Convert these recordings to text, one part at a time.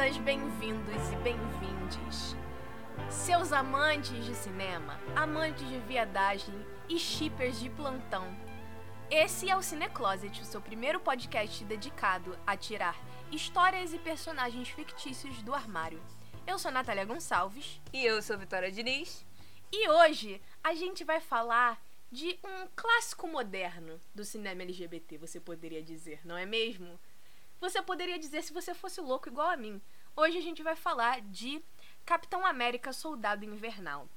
Bem-vindas, bem-vindos e bem-vindes. Seus amantes de cinema, amantes de viadagem e shippers de plantão. Esse é o Cinecloset, o seu primeiro podcast dedicado a tirar histórias e personagens fictícios do armário. Eu sou Natália Gonçalves. E eu sou Vitória Diniz. E hoje a gente vai falar de um clássico moderno do cinema LGBT, você poderia dizer, não é mesmo? Você poderia dizer se você fosse louco igual a mim. Hoje a gente vai falar de Capitão América Soldado Invernal.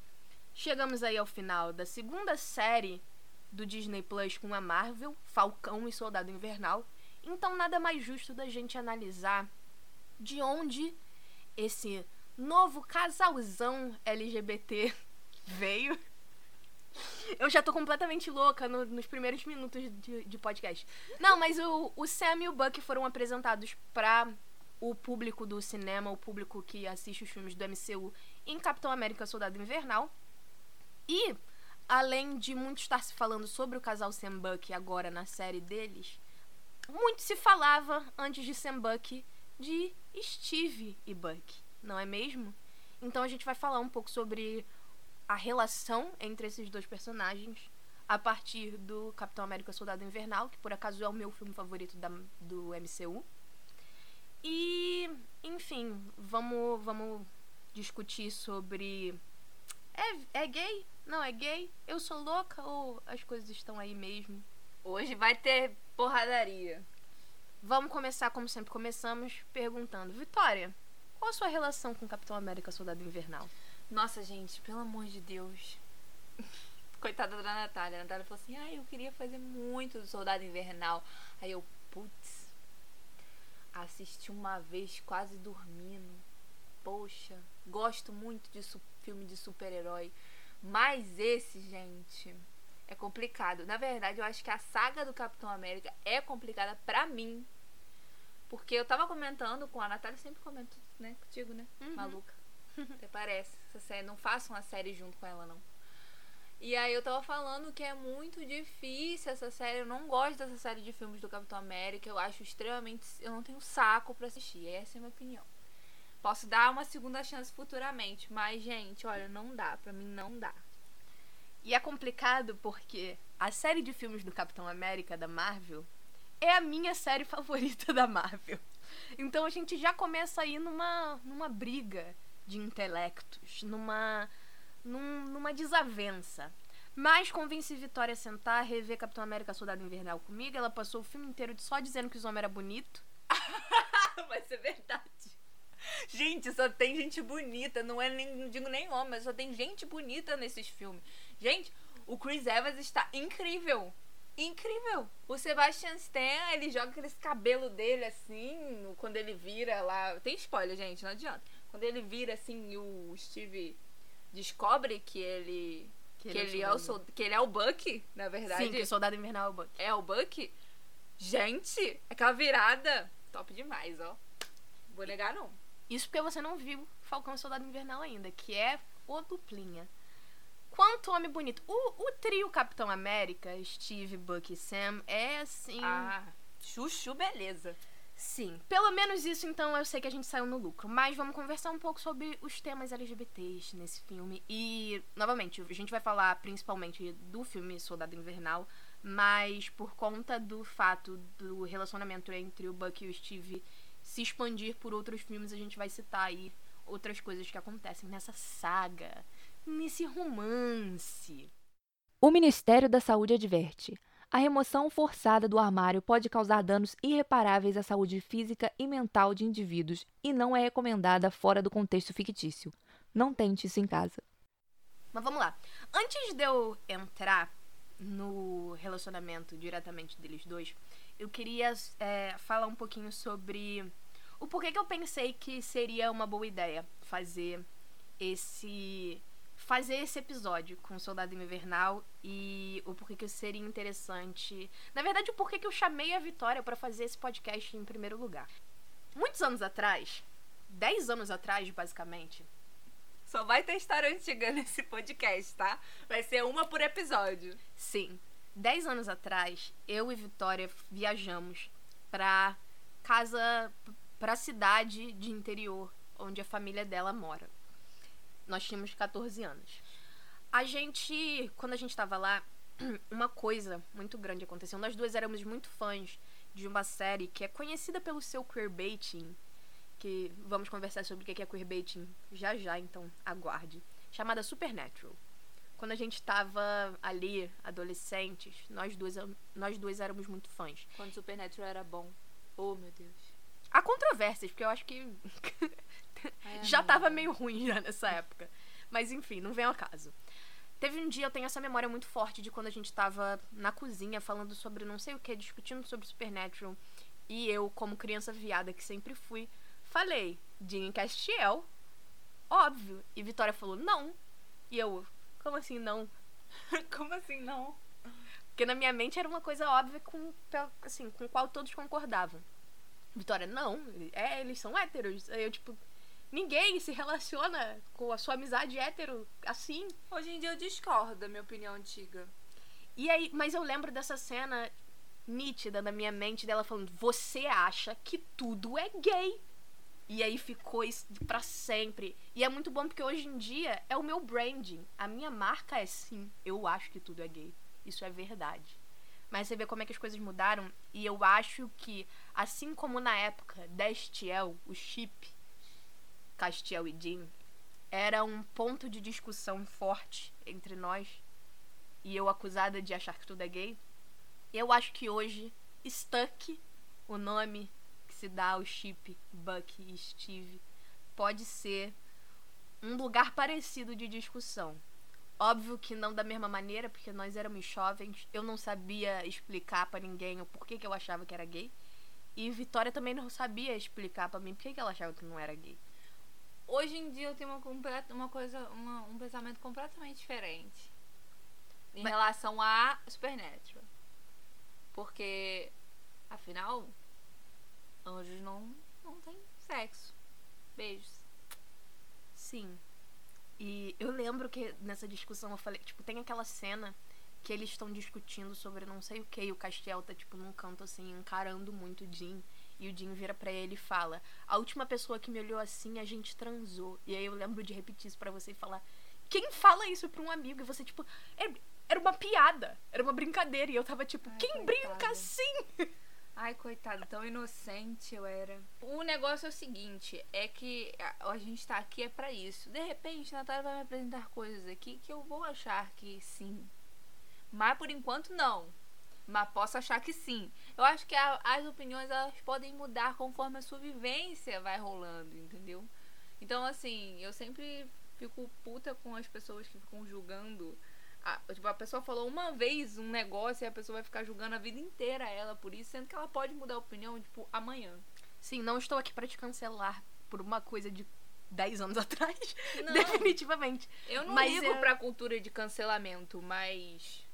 Chegamos aí ao final da segunda série do Disney Plus com a Marvel, Falcão e Soldado Invernal. Então nada mais justo da gente analisar de onde esse novo casalzão LGBT veio. Eu já tô completamente louca no- nos primeiros minutos de, de podcast. Não, mas o, o Sam e o Buck foram apresentados pra o público do cinema, o público que assiste os filmes do MCU em Capitão América Soldado Invernal. E, além de muito estar se falando sobre o casal Sam Buck agora na série deles, muito se falava antes de Sam Buck de Steve e Buck, não é mesmo? Então a gente vai falar um pouco sobre a relação entre esses dois personagens a partir do Capitão América Soldado Invernal, que por acaso é o meu filme favorito da- do MCU. E, enfim, vamos, vamos discutir sobre. É, é gay? Não é gay? Eu sou louca ou as coisas estão aí mesmo? Hoje vai ter porradaria. Vamos começar, como sempre começamos, perguntando: Vitória, qual a sua relação com o Capitão América Soldado Invernal? Nossa, gente, pelo amor de Deus. Coitada da Natália. A Natália falou assim: ah, eu queria fazer muito do Soldado Invernal. Aí eu, putz, assisti uma vez quase dormindo. Poxa, gosto muito de filme de super-herói. Mas esse, gente, é complicado. Na verdade, eu acho que a saga do Capitão América é complicada pra mim. Porque eu tava comentando com a Natália, sempre comento, né? Contigo, né? Uhum. Maluca. Até parece. Essa série, não façam uma série junto com ela, não. E aí eu tava falando que é muito difícil essa série. Eu não gosto dessa série de filmes do Capitão América. Eu acho extremamente. Eu não tenho saco pra assistir. Essa é a minha opinião. Posso dar uma segunda chance futuramente. Mas, gente, olha, não dá. Pra mim não dá. E é complicado porque a série de filmes do Capitão América da Marvel é a minha série favorita da Marvel. Então a gente já começa aí numa, numa briga de intelectos, numa, num- numa desavença. Mas convenci Vitória a sentar, rever Capitão América Soldado Invernal comigo. Ela passou o filme inteiro só dizendo que os homens eram bonitos. Mas é verdade. Gente, só tem gente bonita. Não é nem, não digo nem homem, mas só tem gente bonita nesses filmes. Gente, o Chris Evans está incrível. Incrível. O Sebastian Stan, ele joga aquele cabelo dele assim, quando ele vira lá. Tem spoiler, gente, não adianta. Quando ele vira assim e o Steve descobre que ele. Que, ele, é o soldado. sol- que ele é o Buck, na verdade. Sim, que o Soldado Invernal é o Buck. É o Buck? Gente, aquela virada. Top demais, ó. Vou negar, não. Isso porque você não viu Falcão e Soldado Invernal ainda, que é o duplinha. Quanto homem bonito. O, o trio Capitão América, Steve, Buck e Sam, é assim. Ah, chuchu, beleza. Sim. Pelo menos isso, então, eu sei que a gente saiu no lucro. Mas vamos conversar um pouco sobre os temas LGBTs nesse filme. E, novamente, a gente vai falar principalmente do filme Soldado Invernal. Mas por conta do fato do relacionamento entre o Buck e o Steve se expandir por outros filmes, a gente vai citar aí outras coisas que acontecem nessa saga, nesse romance. O Ministério da Saúde adverte: a remoção forçada do armário pode causar danos irreparáveis à saúde física e mental de indivíduos e não é recomendada fora do contexto fictício. Não tente isso em casa. Mas vamos lá. Antes de eu entrar no relacionamento diretamente deles dois, eu queria é, falar um pouquinho sobre o porquê que eu pensei que seria uma boa ideia fazer esse fazer esse episódio com o Soldado Invernal e o porquê que seria interessante. Na verdade, o porquê que eu chamei a Vitória pra fazer esse podcast em primeiro lugar. Muitos anos atrás, 10 anos atrás, basicamente, Só vai ter história antiga nesse podcast, tá? Vai ser uma por episódio. Sim. Dez anos atrás, eu e Vitória viajamos pra casa pra cidade de interior onde a família dela mora. Nós tínhamos 14 anos. A gente, quando a gente tava lá, uma coisa muito grande aconteceu. Nós duas éramos muito fãs de uma série que é conhecida pelo seu queerbaiting, que vamos conversar sobre o que é queerbaiting já já, então aguarde, chamada Supernatural. Quando a gente tava ali, adolescentes, nós duas, nós duas éramos muito fãs. Quando Supernatural era bom. Oh, meu Deus. Há controvérsias, porque eu acho que Ai, já tava meio ruim já nessa época. Mas enfim, não vem ao caso. Teve um dia, eu tenho essa memória muito forte de quando a gente tava na cozinha falando sobre não sei o que, discutindo sobre Supernatural. E eu, como criança viada que sempre fui, falei, Jean Castiel, óbvio. E Vitória falou, não. E eu, como assim não? Como assim não? Porque na minha mente era uma coisa óbvia com, assim, com qual todos concordavam. Vitória, não, é, eles são héteros. Aí eu, tipo, ninguém se relaciona com a sua amizade hétero assim. Hoje em dia eu discordo da minha opinião antiga. E aí, mas eu lembro dessa cena nítida na minha mente dela falando: Você acha que tudo é gay? E aí ficou isso pra sempre. E é muito bom porque hoje em dia é o meu branding. A minha marca é sim, eu acho que tudo é gay. Isso é verdade. Mas você vê como é que as coisas mudaram. E eu acho que, assim como na época Destiel, o chip, Castiel e Jean, era um ponto de discussão forte entre nós. E eu acusada de achar que tudo é gay. Eu acho que hoje, Stuck, o nome que se dá ao chip Buck e Steve, pode ser um lugar parecido de discussão. Óbvio que não da mesma maneira, porque nós éramos jovens, eu não sabia explicar pra ninguém o porquê que eu achava que era gay. E Vitória também não sabia explicar pra mim por que ela achava que não era gay. Hoje em dia eu tenho uma, uma coisa, uma- um pensamento completamente diferente. Em Mas- relação a Supernatural. Porque, afinal, anjos não, não têm sexo. Beijos. Sim. E eu lembro que nessa discussão eu falei, tipo, tem aquela cena que eles estão discutindo sobre não sei o que, e o Castiel tá, tipo, num canto assim, encarando muito o Jim. E o Jim vira pra ele e fala: A última pessoa que me olhou assim, a gente transou. E aí eu lembro de repetir isso pra você e falar: Quem fala isso pra um amigo? E você, tipo, era, era uma piada, era uma brincadeira. E eu tava tipo: Ai, Quem coitada. brinca assim? Ai, coitado, tão inocente eu era. O negócio é o seguinte, é que a, a gente tá aqui é pra isso. De repente, a Natália vai me apresentar coisas aqui que eu vou achar que sim. Mas por enquanto não. Mas posso achar que sim. Eu acho que a- as opiniões elas podem mudar conforme a sua vivência vai rolando, entendeu? Então, assim, eu sempre fico puta com as pessoas que ficam julgando. A, tipo, a pessoa falou uma vez um negócio e a pessoa vai ficar julgando a vida inteira ela por isso, sendo que ela pode mudar a opinião, tipo, amanhã. Sim, não estou aqui pra te cancelar por uma coisa de 10 anos atrás. Não. Definitivamente. Eu não Mas ligo é- pra cultura de cancelamento, mas.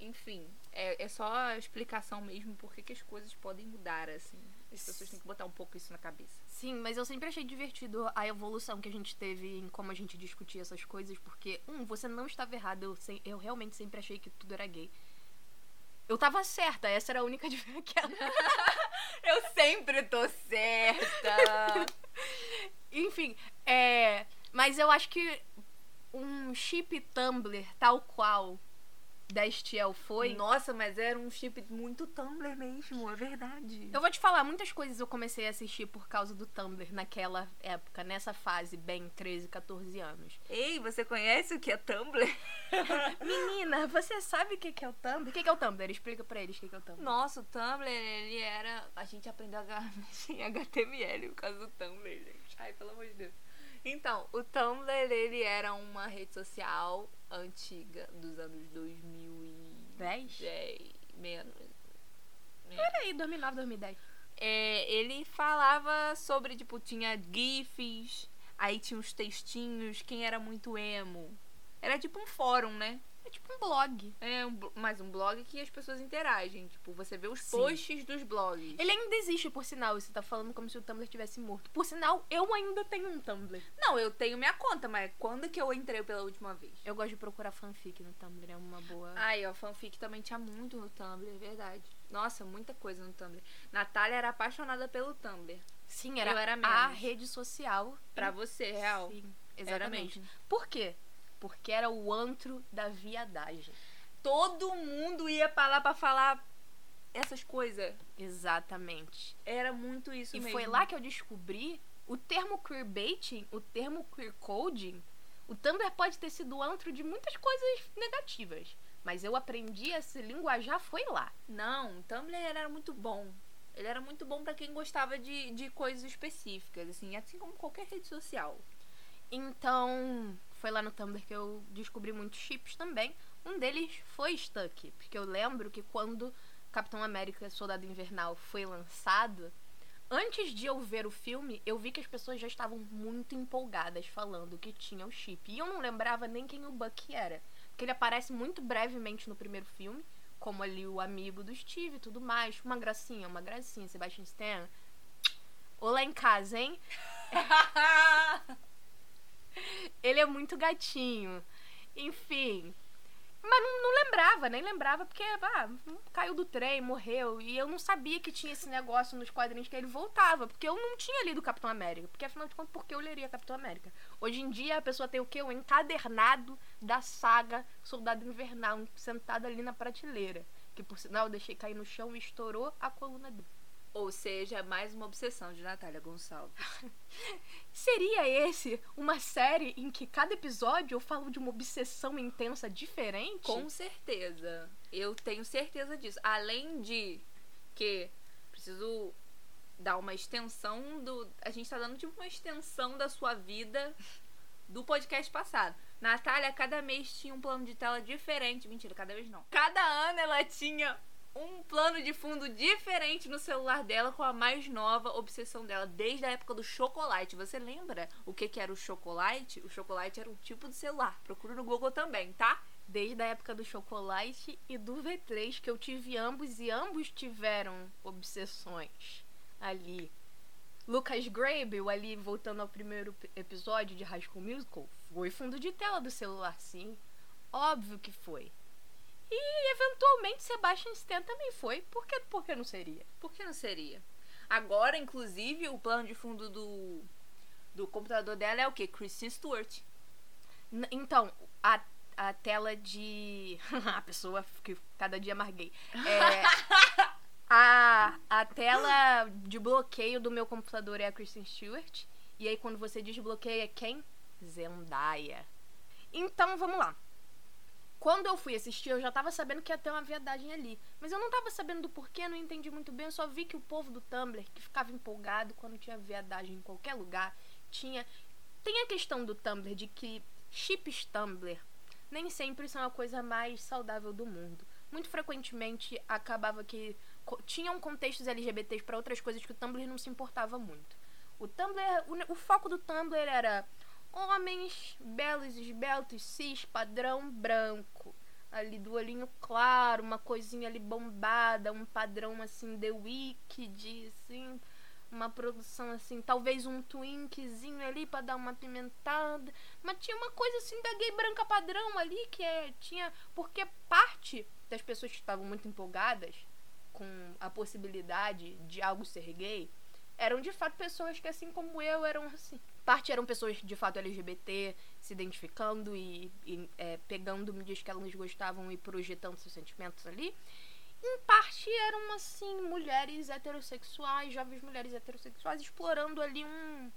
Enfim, é, é só a explicação mesmo porque que as coisas podem mudar, assim. As pessoas têm que botar um pouco isso na cabeça. Sim, mas eu sempre achei divertido a evolução que a gente teve em como a gente discutia essas coisas, porque, um, você não estava errado, eu, eu realmente sempre achei que tudo era gay. Eu tava certa, essa era a única diferença. Eu sempre tô certa! Enfim, é. Mas eu acho que um chip Tumblr tal qual Destiel foi. Nossa, mas era um chip muito Tumblr mesmo, é verdade. Eu vou te falar, muitas coisas eu comecei a assistir por causa do Tumblr naquela época, nessa fase, bem 13, 14 anos. Ei, você conhece o que é Tumblr? Menina, você sabe o que é o Tumblr? O que é o Tumblr? Explica pra eles o que que é o Tumblr. Nossa, o Tumblr, ele era. A gente aprendeu a mexer em HTML por causa do Tumblr, gente. Ai, pelo amor de Deus. Então, o Tumblr, ele era uma rede social antiga dos anos 2010. 10? Menos. Peraí, 2009, 2010. É, ele falava sobre, tipo, tinha GIFs, aí tinha uns textinhos, quem era muito emo. Era tipo um fórum, né? É tipo um blog. É um, mais um blog que as pessoas interagem. Tipo, você vê os Sim. posts dos blogs. Ele ainda existe, por sinal. Você tá falando como se o Tumblr tivesse morto. Por sinal, eu ainda tenho um Tumblr. Não, eu tenho minha conta, mas quando que eu entrei pela última vez? Eu gosto de procurar fanfic no Tumblr, é uma boa. Ai, ó, fanfic também tinha muito no Tumblr, é verdade. Nossa, muita coisa no Tumblr. Natália era apaixonada pelo Tumblr. Sim, era, Eu era a rede social. Pra você, real. Sim, exatamente. Por quê? Porque era o antro da viadagem. Todo mundo ia pra lá pra falar essas coisas. Exatamente. Era muito isso E mesmo. foi lá que eu descobri o termo queerbaiting, o termo queercoding. O Tumblr pode ter sido o antro de muitas coisas negativas. Mas eu aprendi a se linguajar foi lá. Não, o Tumblr era muito bom. Ele era muito bom pra quem gostava de, de coisas específicas, assim, assim como qualquer rede social. Então, foi lá no Tumblr que eu descobri muitos chips também. Um deles foi Stuck, porque eu lembro que quando Capitão América Soldado Invernal foi lançado, antes de eu ver o filme, eu vi que as pessoas já estavam muito empolgadas falando que tinha o chip. E eu não lembrava nem quem o Bucky era, porque ele aparece muito brevemente no primeiro filme, como ali o amigo do Steve e tudo mais. Uma gracinha, uma gracinha, Sebastian Stan. Olá em casa, hein? Ele é muito gatinho. Enfim. Mas não, não lembrava, nem lembrava, porque ah, caiu do trem, morreu. E eu não sabia que tinha esse negócio nos quadrinhos que ele voltava. Porque eu não tinha lido Capitão América. Porque afinal de contas, por que eu leria Capitão América? Hoje em dia a pessoa tem o quê? O encadernado da saga Soldado Invernal, sentado ali na prateleira. Que por sinal eu deixei cair no chão e estourou a coluna dele. Ou seja, mais uma obsessão de Natália Gonçalves. Seria esse uma série em que cada episódio eu falo de uma obsessão intensa diferente? Com certeza. Eu tenho certeza disso. Além de que preciso dar uma extensão do. A gente tá dando tipo uma extensão da sua vida do podcast passado. Natália, cada mês tinha um plano de tela diferente. Mentira, cada vez não. Cada ano ela tinha um plano de fundo diferente no celular dela com a mais nova obsessão dela, desde a época do chocolate. Você lembra o que, que era o chocolate? O chocolate era um tipo de celular. Procura no Google também, tá? Desde a época do chocolate e do V3, que eu tive ambos e ambos tiveram obsessões ali. Lucas Grable, ali voltando ao primeiro episódio de High School Musical, foi fundo de tela do celular, sim. Óbvio que foi. E eventualmente Sebastian Stan também foi. Por que, por que não seria? Por que não seria? Agora, inclusive, o plano de fundo do, do computador dela é o quê? Kristen Stewart. N- então, a, a tela de. a pessoa que cada dia mais gay. É, a, a tela de bloqueio do meu computador é a Kristen Stewart. E aí, quando você desbloqueia, quem? Zendaya. Então, vamos lá. Quando eu fui assistir, eu já tava sabendo que ia ter uma viadagem ali. Mas eu não tava sabendo do porquê, não entendi muito bem. Eu só vi que o povo do Tumblr, que ficava empolgado quando tinha viadagem em qualquer lugar, tinha. Tem a questão do Tumblr de que chips Tumblr nem sempre são a coisa mais saudável do mundo. Muito frequentemente acabava que tinham contextos LGBTs para outras coisas que o Tumblr não se importava muito. O Tumblr, o, o foco do Tumblr era homens belos, esbeltos, cis, padrão branco. Ali do olhinho claro, uma coisinha ali bombada, um padrão assim, The Wicked, assim, uma produção assim, talvez um twinkzinho ali pra dar uma pimentada. Mas tinha uma coisa assim da gay branca padrão ali que é, tinha. Porque parte das pessoas que estavam muito empolgadas com a possibilidade de algo ser gay eram de fato pessoas que, assim como eu, eram assim. Parte eram pessoas de fato LGBT, se identificando e, e, é, pegando mídias que elas gostavam e projetando seus sentimentos ali. Em parte eram, assim, mulheres heterossexuais, jovens mulheres heterossexuais, explorando ali um,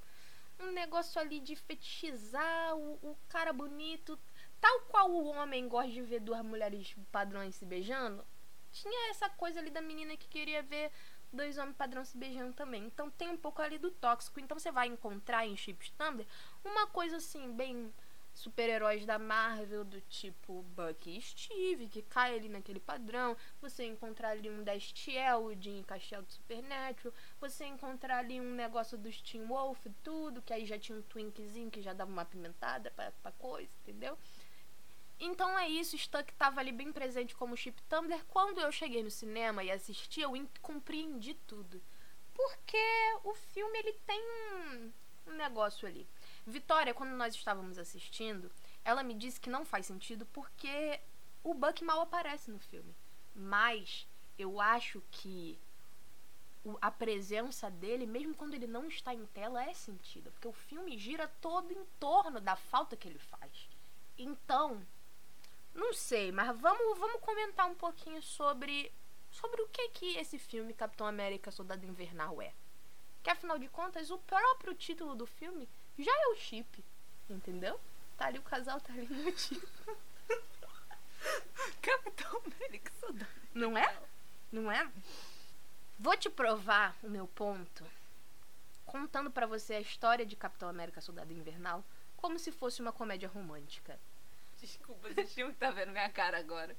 um negócio ali de fetichizar o, o cara bonito. Tal qual o homem gosta de ver duas mulheres padrões se beijando, tinha essa coisa ali da menina que queria ver dois homens padrão se beijando também. Então tem um pouco ali do tóxico. Então você vai encontrar em chips Tumblr uma coisa assim, bem super-heróis da Marvel, do tipo Bucky e Steve, que cai ali naquele padrão. Você encontrar ali um Destiel, de Castelo do Supernatural. Você encontrar ali um negócio dos Teen Wolf, tudo, que aí já tinha um twinkzinho que já dava uma pimentada pra, pra coisa, entendeu? Então é isso, Stuck tava ali bem presente como chip Tumblr. Quando eu cheguei no cinema e assisti, eu compreendi tudo. Porque o filme ele tem um, um negócio ali. Vitória, quando nós estávamos assistindo, ela me disse que não faz sentido porque o Buck mal aparece no filme. Mas eu acho que a presença dele, mesmo quando ele não está em tela, é sentida. Porque o filme gira todo em torno da falta que ele faz. Então, não sei, mas vamos, vamos comentar um pouquinho sobre, sobre o que que esse filme Capitão América Soldado Invernal é. Que afinal de contas, o próprio título do filme já é o chip, entendeu? Tá ali o casal, tá ali no título. Capitão América Soldado. Não é? Não é? Vou te provar o meu ponto contando pra você a história de Capitão América Soldado Invernal como se fosse uma comédia romântica. Desculpa, vocês tinham que estar vendo minha cara agora.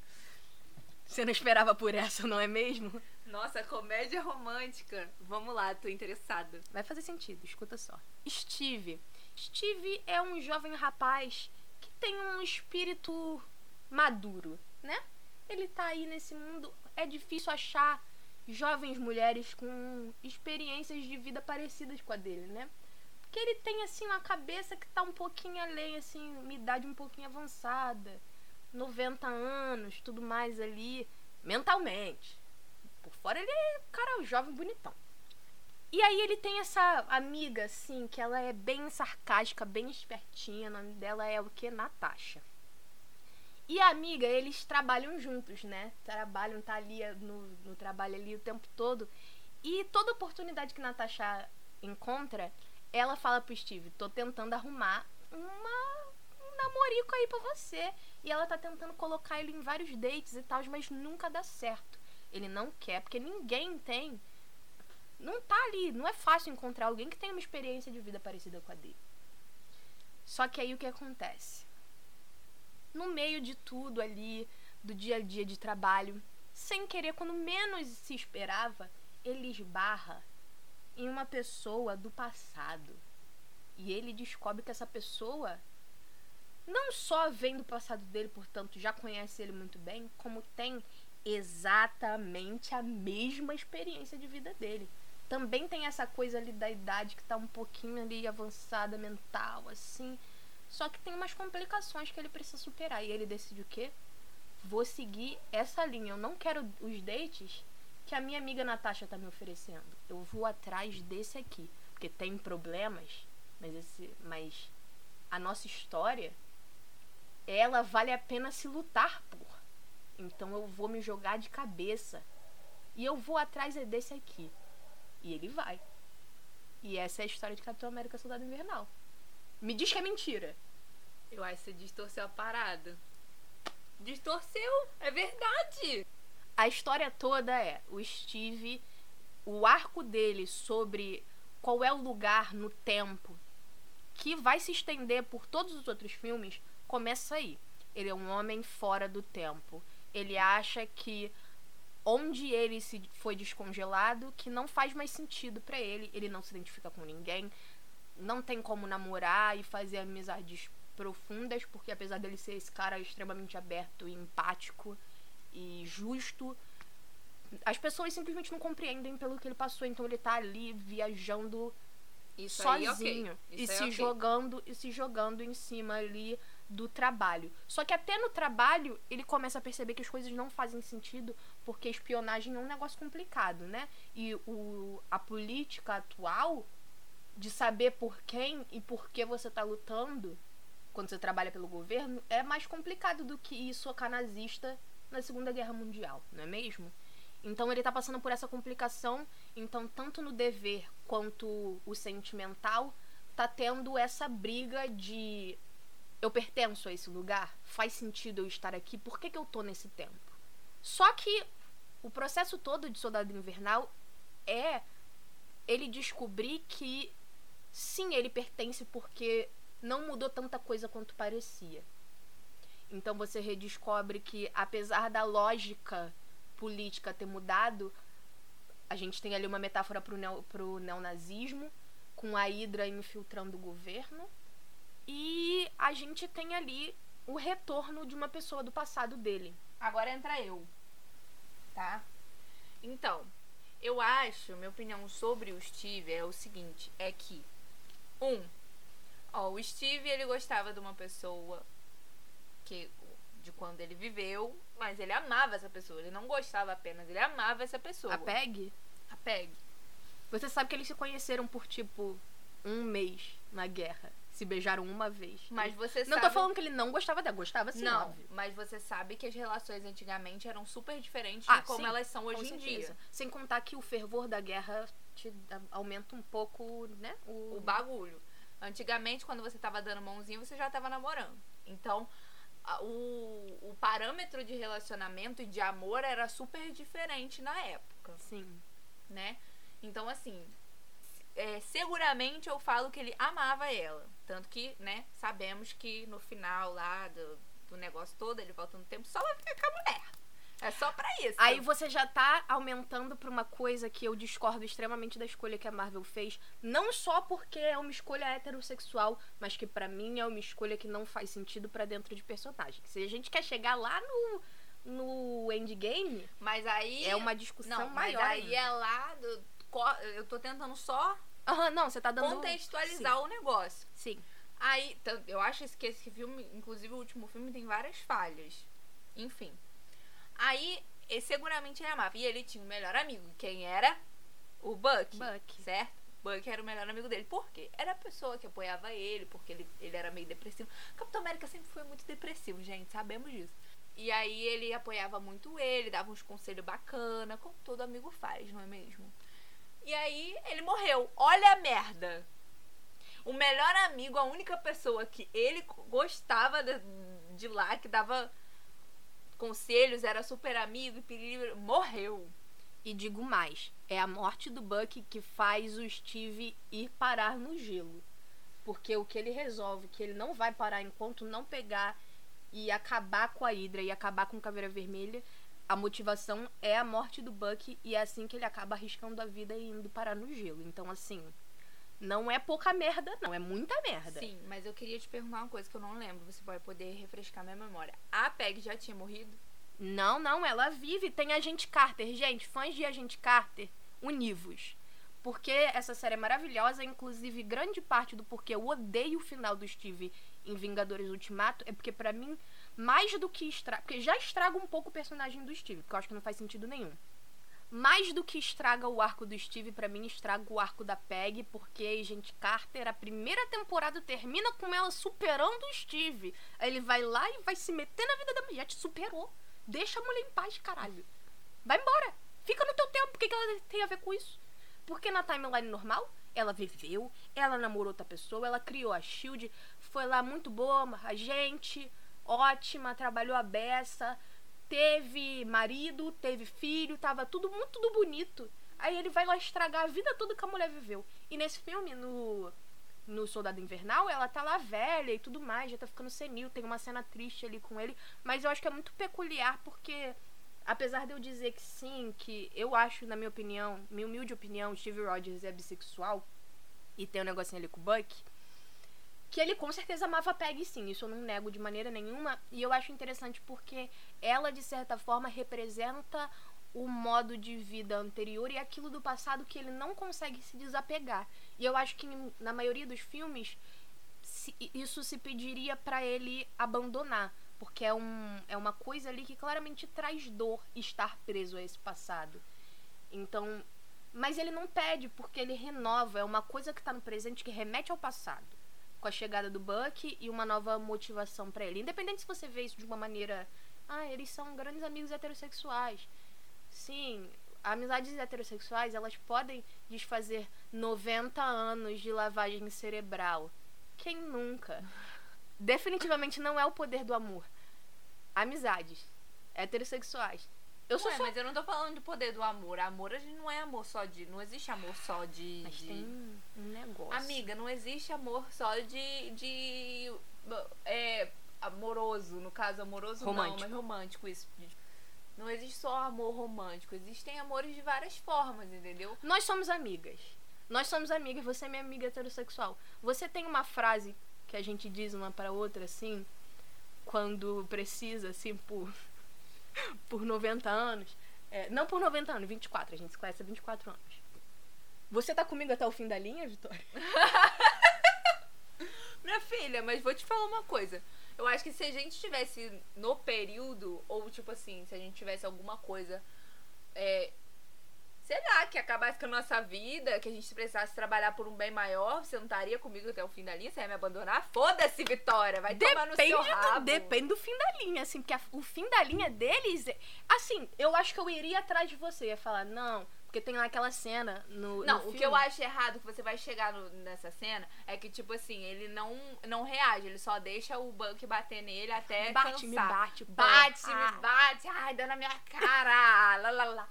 Você não esperava por essa, não é mesmo? Nossa, comédia romântica. Vamos lá, tô interessada. Vai fazer sentido, escuta só. Steve. Steve é um jovem rapaz que tem um espírito maduro, né? Ele tá aí nesse mundo. É difícil achar jovens mulheres com experiências de vida parecidas com a dele, né? Ele tem, assim, uma cabeça que tá um pouquinho além, assim, uma idade um pouquinho avançada. 90 anos, tudo mais ali, mentalmente. Por fora ele é, cara, jovem bonitão. E aí ele tem essa amiga, assim, que ela é bem sarcástica, bem espertinha. O nome dela é o que? Natasha. E a amiga, eles trabalham juntos, né? Trabalham, tá ali no, no trabalho ali o tempo todo. E toda oportunidade que Natasha encontra, ela fala pro Steve, tô tentando arrumar uma, um namorico aí pra você. E ela tá tentando colocar ele em vários dates e tal, mas nunca dá certo. Ele não quer, porque ninguém tem não tá ali. Não é fácil encontrar alguém que tenha uma experiência de vida parecida com a dele. Só que aí o que acontece? No meio de tudo ali, do dia a dia de trabalho, sem querer, quando menos se esperava, ele esbarra em uma pessoa do passado. E ele descobre que essa pessoa não só vem do passado dele, portanto já conhece ele muito bem, como tem exatamente a mesma experiência de vida dele também tem essa coisa ali da idade que tá um pouquinho ali avançada mental, assim. Só que tem umas complicações que ele precisa superar. E ele decide o quê? Vou seguir essa linha. Eu não quero os dates que a minha amiga Natasha tá me oferecendo. Eu vou atrás desse aqui. Porque tem problemas, mas, esse, mas a nossa história, ela vale a pena se lutar por. Então eu vou me jogar de cabeça. E eu vou atrás é desse aqui. E ele vai. E essa é a história de Capitão América Soldado Invernal. Me diz que é mentira. Eu acho que você distorceu a parada. Distorceu, é verdade. A história toda é o Steve, o arco dele sobre qual é o lugar no tempo que vai se estender por todos os outros filmes começa aí. Ele é um homem fora do tempo. Ele acha que onde ele se foi descongelado que não faz mais sentido para ele. Ele não se identifica com ninguém, não tem como namorar e fazer amizades profundas, porque apesar dele ser esse cara extremamente aberto e empático e justo, as pessoas simplesmente não compreendem pelo que ele passou, então ele tá ali viajando Isso sozinho ok. e se ok. jogando e se jogando em cima ali do trabalho. Só que até no trabalho ele começa a perceber que as coisas não fazem sentido porque espionagem é um negócio complicado, né? E o, a política atual de saber por quem e por que você tá lutando quando você trabalha pelo governo é mais complicado do que ir socar nazista na Segunda Guerra Mundial, não é mesmo? Então ele tá passando por essa complicação, então tanto no dever quanto o sentimental tá tendo essa briga de eu pertenço a esse lugar, faz sentido eu estar aqui, por que, que eu tô nesse tempo? Só que o processo todo de Soldado Invernal é ele descobrir que sim, ele pertence porque não mudou tanta coisa quanto parecia. Então você redescobre que apesar da lógica política ter mudado, a gente tem ali uma metáfora pro, neo, pro neonazismo, com a Hydra infiltrando o governo, e a gente tem ali o retorno de uma pessoa do passado dele. Agora entra eu. Tá? Então, eu acho, minha opinião sobre o Steve é o seguinte, é que um, ó, o Steve ele gostava de uma pessoa que de quando ele viveu, mas ele amava essa pessoa, ele não gostava apenas, ele amava essa pessoa. A Peg? A Peg. Você sabe que eles se conheceram por, tipo, um mês na guerra. Se beijaram uma vez. Mas você Não sabe... tô falando que ele não gostava dela, gostava sim, não, óbvio. mas você sabe que as relações antigamente eram super diferentes Ah, de como sim, elas são hoje em dia. Sem contar que o fervor da guerra te aumenta um pouco, né? O bagulho. Antigamente, quando você tava dando mãozinha, você já tava namorando. Então, o, o parâmetro de relacionamento e de amor era super diferente na época, Sim. né? Então, assim, é, seguramente eu falo que ele amava ela. Tanto que, né, sabemos que no final lá do, do negócio todo, ele volta no tempo só pra ficar com a mulher. É só pra isso. Aí você já tá aumentando pra uma coisa que eu discordo extremamente da escolha que a Marvel fez. Não só porque é uma escolha heterossexual, mas que pra mim é uma escolha que não faz sentido pra dentro de personagem. Se a gente quer chegar lá no, no endgame, Mas aí. é uma discussão Não, mas maior. aí ainda. é lá do. Eu tô tentando só Aham, não, você tá dando. contextualizar o negócio. Sim. Aí, eu acho que esse filme, inclusive o último filme, tem várias falhas. Enfim. Aí, ele, seguramente ele amava. E ele tinha um melhor amigo. Quem era? O Buck. Buck. Certo? Buck era o melhor amigo dele. Por quê? Era a pessoa que apoiava ele, porque ele, ele era meio depressivo. Capitão América sempre foi muito depressivo, gente. Sabemos disso. E aí ele apoiava muito ele, dava uns conselhos bacana, como todo amigo faz, não é mesmo? E aí ele morreu. Olha a merda. O melhor amigo, a única pessoa que ele gostava de, de lá, que dava conselhos, era super amigo e piriri, morreu. E digo mais, é a morte do Buck que faz o Steve ir parar no gelo. Porque o que ele resolve, que ele não vai parar enquanto não pegar e acabar com a Hydra e acabar com Caveira Vermelha, a motivação é a morte do Buck e é assim que ele acaba arriscando a vida e indo parar no gelo. Então, assim, não é pouca merda, não, é muita merda. Sim, mas eu queria te perguntar uma coisa que eu não lembro. Você vai poder refrescar minha memória. A Peg já tinha morrido? Não, não, ela vive. Tem Agente Carter. Gente, fãs de Agente Carter, univos. Porque essa série é maravilhosa, inclusive grande parte do porquê eu odeio o final do Steve em Vingadores Ultimato é porque pra mim, mais do que estraga, porque já estraga um pouco o personagem do Steve, que eu acho que não faz sentido nenhum. Mais do que estraga o arco do Steve, pra mim estraga o arco da Peg, porque Agente Carter, a primeira temporada termina com ela superando o Steve. Aí ele vai lá e vai se meter na vida da mulher, te superou. Deixa a mulher em paz, caralho. Vai embora. Fica no teu tempo. O que, que ela tem a ver com isso? Porque na timeline normal, ela viveu, ela namorou outra pessoa, ela criou a Shield, foi lá muito boa, a gente, ótima, trabalhou a beça, teve marido, teve filho, tava tudo muito tudo bonito. Aí ele vai lá estragar a vida toda que a mulher viveu. E nesse filme, no no Soldado Invernal, ela tá lá velha e tudo mais, já tá ficando senil, tem uma cena triste ali com ele, mas eu acho que é muito peculiar porque apesar de eu dizer que sim, que eu acho, na minha opinião, minha humilde opinião, Steve Rogers é bissexual e tem um negocinho ali com o Buck, que ele com certeza amava a Peg sim, isso eu não nego de maneira nenhuma, e eu acho interessante porque ela de certa forma representa o modo de vida anterior e aquilo do passado que ele não consegue se desapegar. E eu acho que na maioria dos filmes isso se pediria pra ele abandonar, porque é, um, é uma coisa ali que claramente traz dor estar preso a esse passado. Então, mas ele não pede porque ele renova, é uma coisa que tá no presente que remete ao passado. Com a chegada do Buck e uma nova motivação pra ele. Independente se você vê isso de uma maneira, ah, eles são grandes amigos heterossexuais. Sim, amizades heterossexuais, elas podem desfazer 90 anos de lavagem cerebral. Quem nunca? Definitivamente não é o poder do amor. Amizades heterossexuais. Eu sou Ué, só... mas eu não tô falando do poder do amor. Amor a gente não é amor só de. Não existe amor só de. Mas de- tem um- negócio. Amiga, não existe amor só de. de é, amoroso, no caso, amoroso não, Romântico. mas romântico isso. Não existe só amor romântico, existem amores de várias formas, entendeu? Nós somos amigas. Nós somos amigas, você é minha amiga heterossexual. Você tem uma frase que a gente diz uma pra outra assim, quando precisa, assim, por, por 90 anos. É, não por 90 anos, 24. A gente se conhece há 24 anos. Você tá comigo até o fim da linha, Vitória? Minha filha, mas vou te falar uma coisa. Eu acho que se a gente tivesse no período, ou tipo assim, se a gente tivesse alguma coisa. É, sei lá, que acabasse com a nossa vida, que a gente precisasse trabalhar por um bem maior, você não estaria comigo até o fim da linha, você ia me abandonar? Foda-se, Vitória, vai tomar no Depende seu do, rabo. depende do fim da linha, assim, porque a- o fim da linha deles. é- Assim, eu acho que eu iria atrás de você. Ia falar, não, porque tem lá aquela cena no. Não, no o que eu acho errado que você vai chegar no- nessa cena é que, tipo assim, ele não, não reage, ele só deixa o Buck bater nele até Bate, me cansar. bate, pô. Bate, Ah. me bate, ai, dá na minha cara, lá, lá, lá.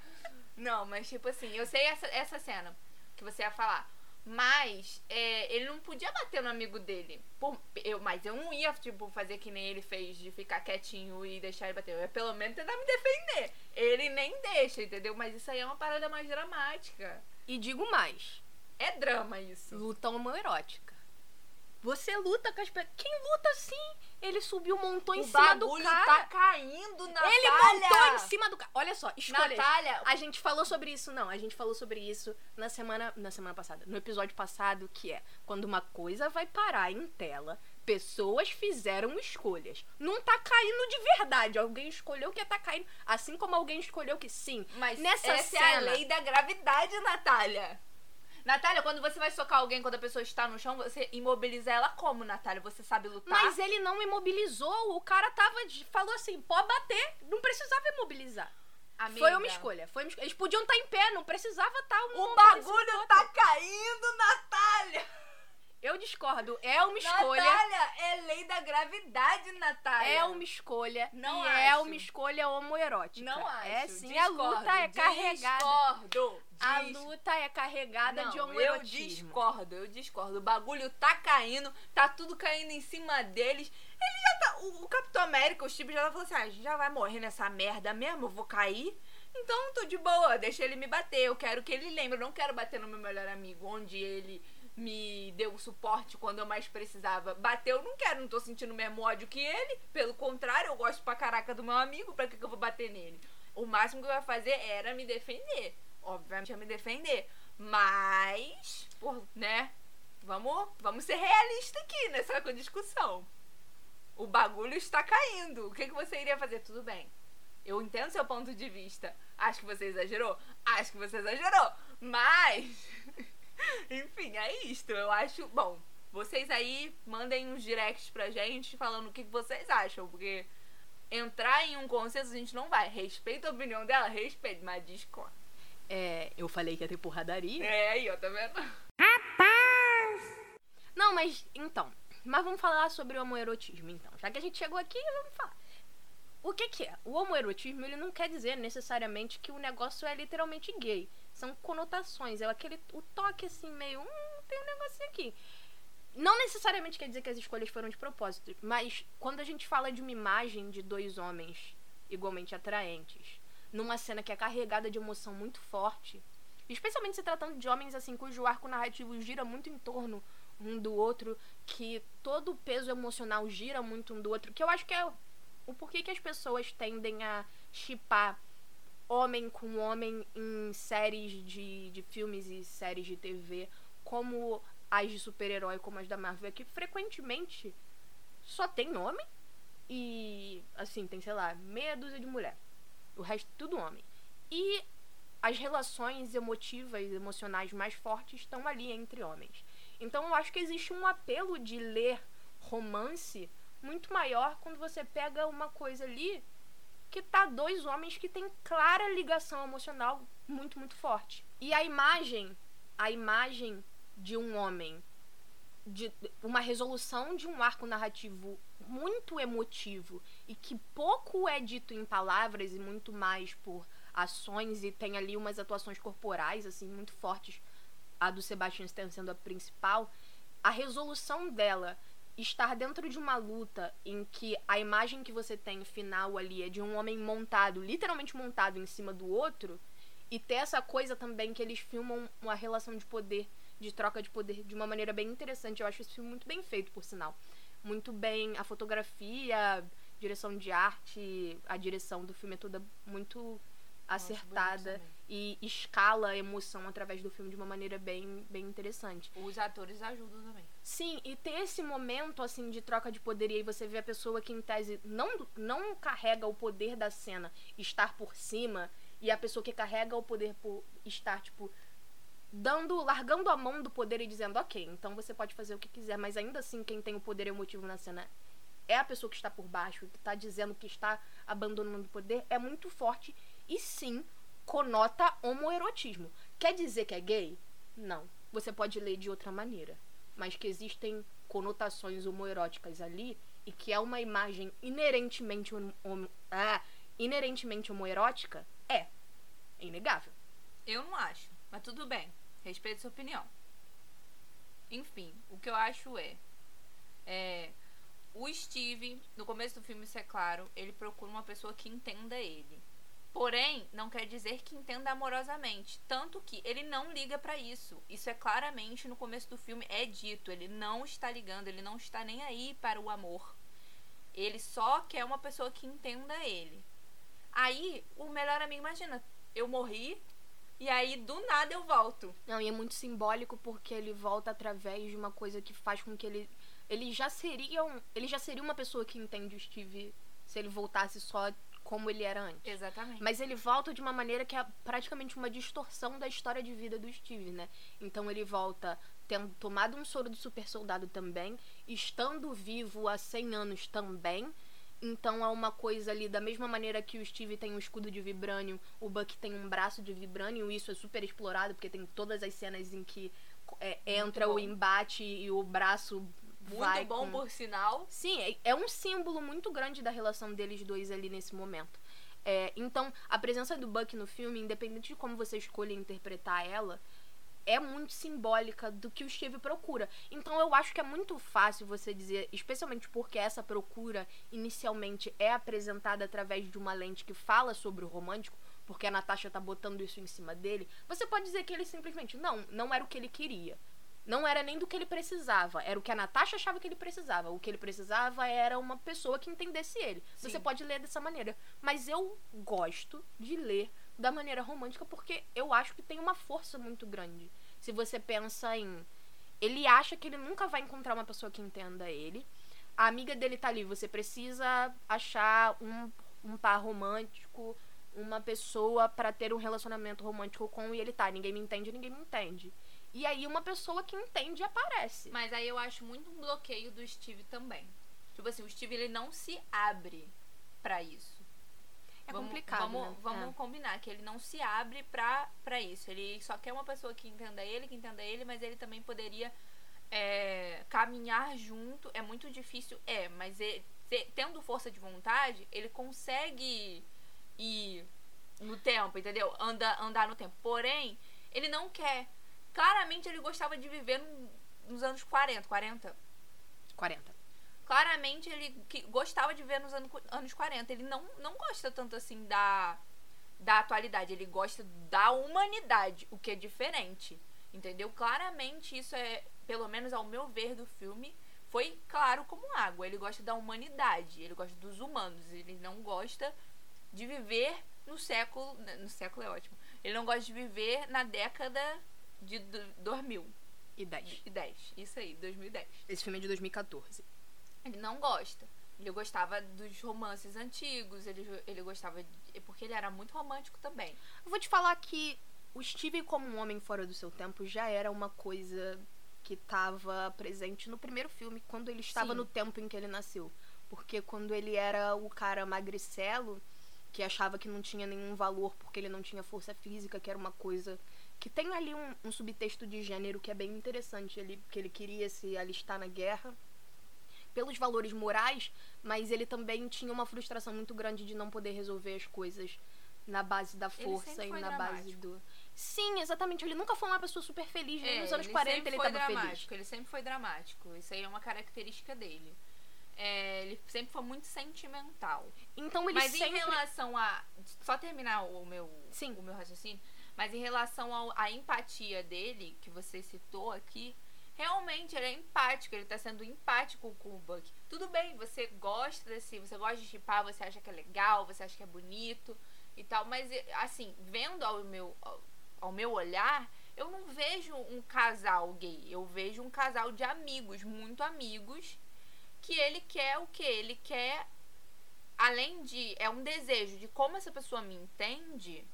Não, mas tipo assim, eu sei essa, essa cena que você ia falar. Mas é, ele não podia bater no amigo dele. Por- eu, mas eu não ia, tipo, fazer que nem ele fez de ficar quietinho e deixar ele bater. Eu ia pelo menos tentar me defender. Ele nem deixa, entendeu? Mas isso aí é uma parada mais dramática. E digo mais: É drama isso. luta homoerótica. Você luta com as pessoas. Quem luta assim? Ele subiu, montou em o cima do bagulho cara. tá caindo, Natália. Ele montou em cima do cara. Olha só, escolha. Natália, A gente falou sobre isso, não. A gente falou sobre isso na semana, na semana passada, no episódio passado, que é quando uma coisa vai parar em tela, pessoas fizeram escolhas. Não tá caindo de verdade. Alguém escolheu que tá caindo. Assim como alguém escolheu que sim. Mas Nessa essa é a cena- lei da gravidade, Natália. Natália, quando você vai socar alguém quando a pessoa está no chão, você imobiliza ela como, Natália? Você sabe lutar? Mas ele não imobilizou. O cara tava. de- Falou assim: pode bater. Não precisava imobilizar. Amiga, Foi uma escolha. Foi uma escolha. Eles podiam estar em pé, não precisava estar um O bagulho tá caindo, Natália. Eu discordo. É uma escolha. Natália, é lei da gravidade, Natália. É uma escolha. Não e é acho. uma escolha homoerótica. Não acho. É sim, Discordo, a luta é carregada. Discordo. A luta é carregada Não, de eu homoerotismo. discordo, eu discordo. O bagulho tá caindo, tá tudo caindo em cima deles. Ele já tá. O, o Capitão América, o Steve já tá falando assim: ah, a gente já vai morrer nessa merda mesmo, eu vou cair. Então tô de boa, deixa ele me bater. Eu quero que ele lembre. Eu não quero bater no meu melhor amigo, onde ele me deu suporte quando eu mais precisava. Bateu, eu não quero, não tô sentindo o mesmo ódio que ele. Pelo contrário, eu gosto pra caraca do meu amigo, pra que, que eu vou bater nele? O máximo que eu ia fazer era me defender. Obviamente ia me defender. Mas, por, né? Vamos, vamos ser realistas aqui nessa discussão. O bagulho está caindo. O que, que você iria fazer? Tudo bem. Eu entendo seu ponto de vista. Acho que você exagerou. Acho que você exagerou. Mas. Enfim, é isto. Eu acho. Bom, vocês aí mandem uns directs pra gente falando o que vocês acham. Porque entrar em um consenso a gente não vai. Respeita a opinião dela, respeito, mas discorda. É, eu falei que ia ter porradaria. É aí, ó, tá vendo? Não, mas então. Mas vamos falar sobre o homoerotismo, então. Já que a gente chegou aqui, vamos falar. O que, que é? O homoerotismo ele não quer dizer necessariamente que o negócio é literalmente gay. São conotações. É aquele o toque assim, meio. Hum, tem um negocinho aqui. Não necessariamente quer dizer que as escolhas foram de propósito, mas quando a gente fala de uma imagem de dois homens igualmente atraentes, numa cena que é carregada de emoção muito forte, especialmente se tratando de homens assim cujo arco narrativo gira muito em torno um do outro, que todo o peso emocional gira muito um do outro, que eu acho que é o porquê que as pessoas tendem a chipar homem com homem em séries de, de filmes e séries de TV, como as de super-herói, como as da Marvel, que frequentemente só tem homem e, assim, tem, sei lá, meia dúzia de mulher. O resto tudo homem. E as relações emotivas, emocionais mais fortes estão ali entre homens. Então eu acho que existe um apelo de ler romance muito maior quando você pega uma coisa ali que tá dois homens que têm clara ligação emocional muito, muito forte. E a imagem, a imagem de um homem, de uma resolução de um arco narrativo muito emotivo e que pouco é dito em palavras e muito mais por ações e tem ali umas atuações corporais assim muito fortes a do Sebastian Stan sendo a principal a resolução dela estar dentro de uma luta em que a imagem que você tem final ali é de um homem montado, literalmente montado em cima do outro, e ter essa coisa também que eles filmam uma relação de poder, de troca de poder, de uma maneira bem interessante. Eu acho esse filme muito bem feito, por sinal. Muito bem a fotografia, direção de arte, a direção do filme é toda muito acertada e escala a emoção através do filme de uma maneira bem, bem interessante. Os atores ajudam também. Sim, e ter esse momento assim de troca de poder e aí você vê a pessoa que em tese não, não carrega o poder da cena estar por cima E a pessoa que carrega o poder por estar, tipo, dando, largando a mão do poder e dizendo, ok, então você pode fazer o que quiser, mas ainda assim quem tem o poder emotivo na cena é a pessoa que está por baixo, que está dizendo que está abandonando o poder, é muito forte e sim conota homoerotismo. Quer dizer que é gay? Não. Você pode ler de outra maneira. Mas que existem conotações homoeróticas ali e que é uma imagem inerentemente, hom ah, inerentemente homoerótica, é. É inegável. Eu não acho, mas tudo bem. Respeito sua opinião. Enfim, o que eu acho é, é. O Steve, no começo do filme, isso é claro, ele procura uma pessoa que entenda ele. Porém, não quer dizer que entenda amorosamente. Tanto que ele não liga para isso. Isso é claramente no começo do filme é dito. Ele não está ligando, ele não está nem aí para o amor. Ele só quer uma pessoa que entenda ele. Aí, o melhor amigo, imagina, eu morri e aí do nada eu volto. Não, e é muito simbólico porque ele volta através de uma coisa que faz com que ele ele já seria um, ele já seria uma pessoa que entende o Steve se ele voltasse só como ele era antes. Exatamente. Mas ele volta de uma maneira que é praticamente uma distorção da história de vida do Steve, né? Então ele volta tendo tomado um soro do super soldado também, estando vivo há 100 anos também. Então é uma coisa ali, da mesma maneira que o Steve tem um escudo de vibrânio, o Buck tem um braço de vibrânio, isso é super explorado, porque tem todas as cenas em que é, entra o embate e o braço Muito vai bom, com... por sinal. Sim, é, é um símbolo muito grande da relação deles dois ali nesse momento. É, então, a presença do Buck no filme, independente de como você escolha interpretar ela, é muito simbólica do que o Steve procura. Então, eu acho que é muito fácil você dizer, especialmente porque essa procura inicialmente é apresentada através de uma lente que fala sobre o romântico, porque a Natasha tá botando isso em cima dele. Você pode dizer que ele simplesmente, não, não era o que ele queria não era nem do que ele precisava, era o que a Natasha achava que ele precisava. O que ele precisava era uma pessoa que entendesse ele. Sim. Você pode ler dessa maneira. Mas eu gosto de ler da maneira romântica porque eu acho que tem uma força muito grande. Se você pensa em. Ele acha que ele nunca vai encontrar uma pessoa que entenda ele. A amiga dele tá ali, você precisa achar um, um par romântico, uma pessoa para ter um relacionamento romântico com e ele tá. Ninguém me entende, ninguém me entende. E aí uma pessoa que entende aparece. Mas aí eu acho muito um bloqueio do Steve também. Tipo assim, o Steve ele não se abre pra isso. É vamos, complicado, Vamos, né? vamos É. combinar que ele não se abre pra, pra isso. Ele só quer uma pessoa que entenda ele, que entenda ele, mas ele também poderia é, caminhar junto. É muito difícil, é, mas ele- te- tendo força de vontade, ele consegue ir no tempo, entendeu? Anda, andar no tempo. Porém, ele não quer. Claramente ele gostava de viver nos anos 40, 40. 40. Claramente ele gostava de ver nos anos, anos 40. Ele não, não gosta tanto assim da, da atualidade. Ele gosta da humanidade, o que é diferente. Entendeu? Claramente isso é, pelo menos ao meu ver do filme, foi claro como água. Ele gosta da humanidade, ele gosta dos humanos. Ele não gosta de viver no século. No século é ótimo. Ele não gosta de viver na década de do- 2000 E 10. e 10. Isso aí, 2010. Esse filme é de 2014. Ele não gosta. Ele gostava dos romances antigos, ele, ele gostava de, porque ele era muito romântico também. Eu vou te falar que o Steve como um homem fora do seu tempo já era uma coisa que estava presente no primeiro filme, quando ele estava Sim. no tempo em que ele nasceu. Porque quando ele era o cara magricelo, que achava que não tinha nenhum valor porque ele não tinha força física, que era uma coisa que tem ali um, um subtexto de gênero que é bem interessante, ele, que ele queria se alistar na guerra pelos valores morais, mas ele também tinha uma frustração muito grande de não poder resolver as coisas na base da força e na base dramático. do. Sim, exatamente. Ele nunca foi uma pessoa super feliz. É, nos anos ele 40 sempre ele foi estava feliz. dramático, ele sempre foi dramático. Isso aí é uma característica dele. É, ele sempre foi muito sentimental. Então ele mas sempre. em relação a. Só terminar o meu, Sim. o meu raciocínio. Mas em relação à empatia dele, que você citou aqui, realmente ele é empático, ele tá sendo empático com o Buck. Tudo bem, você gosta desse. Você gosta de chipar, você acha que é legal, você acha que é bonito e tal. Mas assim, vendo ao meu, ao, meu olhar, eu não vejo um casal gay. Eu vejo um casal de amigos, muito amigos, que ele quer o quê? Ele quer além de. É um desejo de como essa pessoa me entende,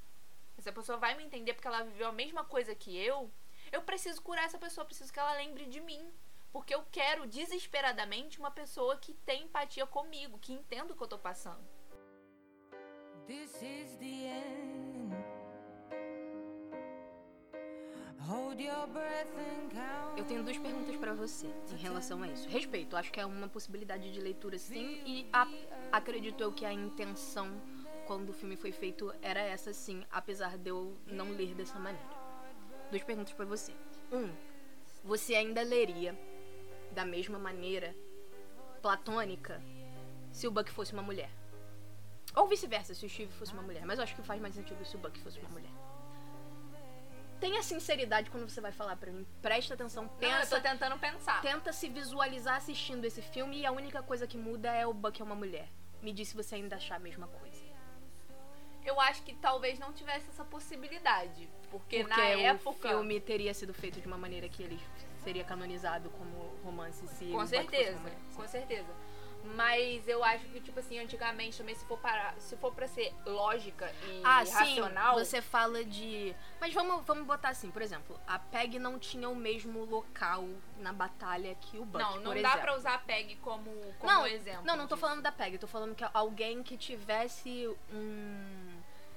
Se a pessoa vai me entender porque ela viveu a mesma coisa que eu, eu preciso curar essa pessoa, preciso que ela lembre de mim. Porque eu quero desesperadamente uma pessoa que tem empatia comigo, que entenda o que eu tô passando. This is the end. Eu tenho duas perguntas para você em relação a isso. Respeito, acho que é uma possibilidade de leitura sim, e a, acredito eu que a intenção quando o filme foi feito era essa sim, apesar de eu não ler dessa maneira. Duas perguntas para você. Um, você ainda leria da mesma maneira platônica se o Buck fosse uma mulher? Ou vice-versa, se o Steve fosse uma mulher. Mas eu acho que faz mais sentido se o Buck fosse uma mulher tenha sinceridade quando você vai falar para mim. Presta atenção, pensa. Não, eu tô tentando pensar. Tenta se visualizar assistindo esse filme e a única coisa que muda é o Buck é uma mulher. Me diz se você ainda achar a mesma coisa. Eu acho que talvez não tivesse essa possibilidade. Porque, porque na época. O filme teria sido feito de uma maneira que ele seria canonizado como romance se Com certeza, com certeza. Mas eu acho que, tipo assim, antigamente também, se for parar, se for pra ser lógica e ah, racional. Sim, você fala de. Mas vamos, vamos botar assim, por exemplo, a PEG não tinha o mesmo local na batalha que o Buck. Não, não dá exemplo. pra usar a PEG como, como não, exemplo. Não, não tô falando da PEG, tô falando que alguém que tivesse um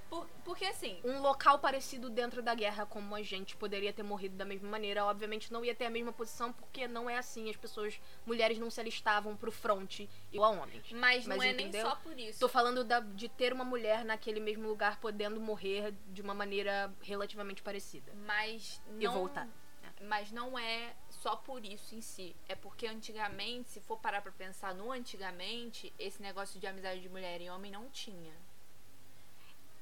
por, porque assim. Um local parecido dentro da guerra, como a gente poderia ter morrido da mesma maneira. Obviamente não ia ter a mesma posição, porque não é assim. As pessoas, mulheres não se alistavam pro front igual a homens. Mas, Mas não é entendeu? nem só por isso. Tô falando da, de ter uma mulher naquele mesmo lugar podendo morrer de uma maneira relativamente parecida. Mas não. E voltar. Mas não é só por isso em si. É porque antigamente, se for parar pra pensar no antigamente, esse negócio de amizade de mulher e homem não tinha.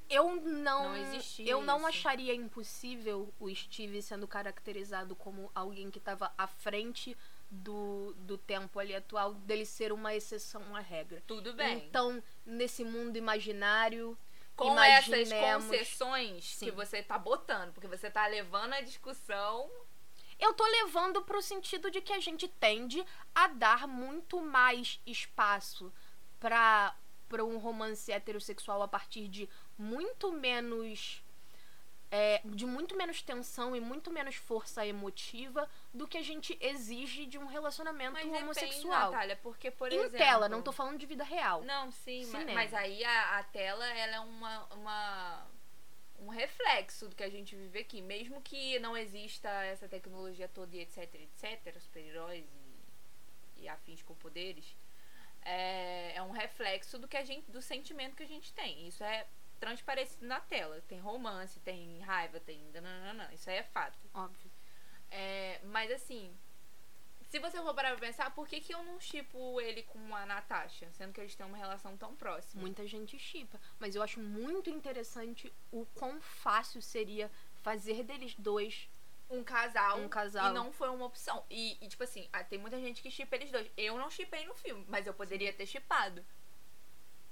Eu não. Não existia. Eu não isso. acharia impossível o Steve sendo caracterizado como alguém que estava à frente do, do tempo ali atual, dele ser uma exceção à regra. Tudo bem. Então, nesse mundo imaginário. Com essas concessões sim. que você tá botando, porque você tá levando a discussão eu tô levando pro sentido de que a gente tende a dar muito mais espaço para para um romance heterossexual a partir de muito menos é, de muito menos tensão e muito menos força emotiva do que a gente exige de um relacionamento mas homossexual. Depende, Natália, porque, por em exemplo... tela, não tô falando de vida real. Não, sim, mas, mas, aí a, a, tela, ela é uma, uma, um reflexo do que a gente vive aqui. Mesmo que não exista essa tecnologia toda e etc, etc, super-heróis e, e afins com poderes, é, é um reflexo do que a gente, do sentimento que a gente tem. Isso é transparecido na tela. Tem romance, tem raiva, tem. Nananana. Isso aí é fato. Óbvio. É, mas assim, se você for parar pra pensar, por que, que eu não chipo ele com a Natasha? Sendo que eles têm uma relação tão próxima. Muita gente chipa. Mas eu acho muito interessante o quão fácil seria fazer deles dois um casal, um casal. E não foi uma opção. E, e tipo assim, ah, tem muita gente que chipa eles dois. Eu não chipei no filme, mas eu poderia ter chipado.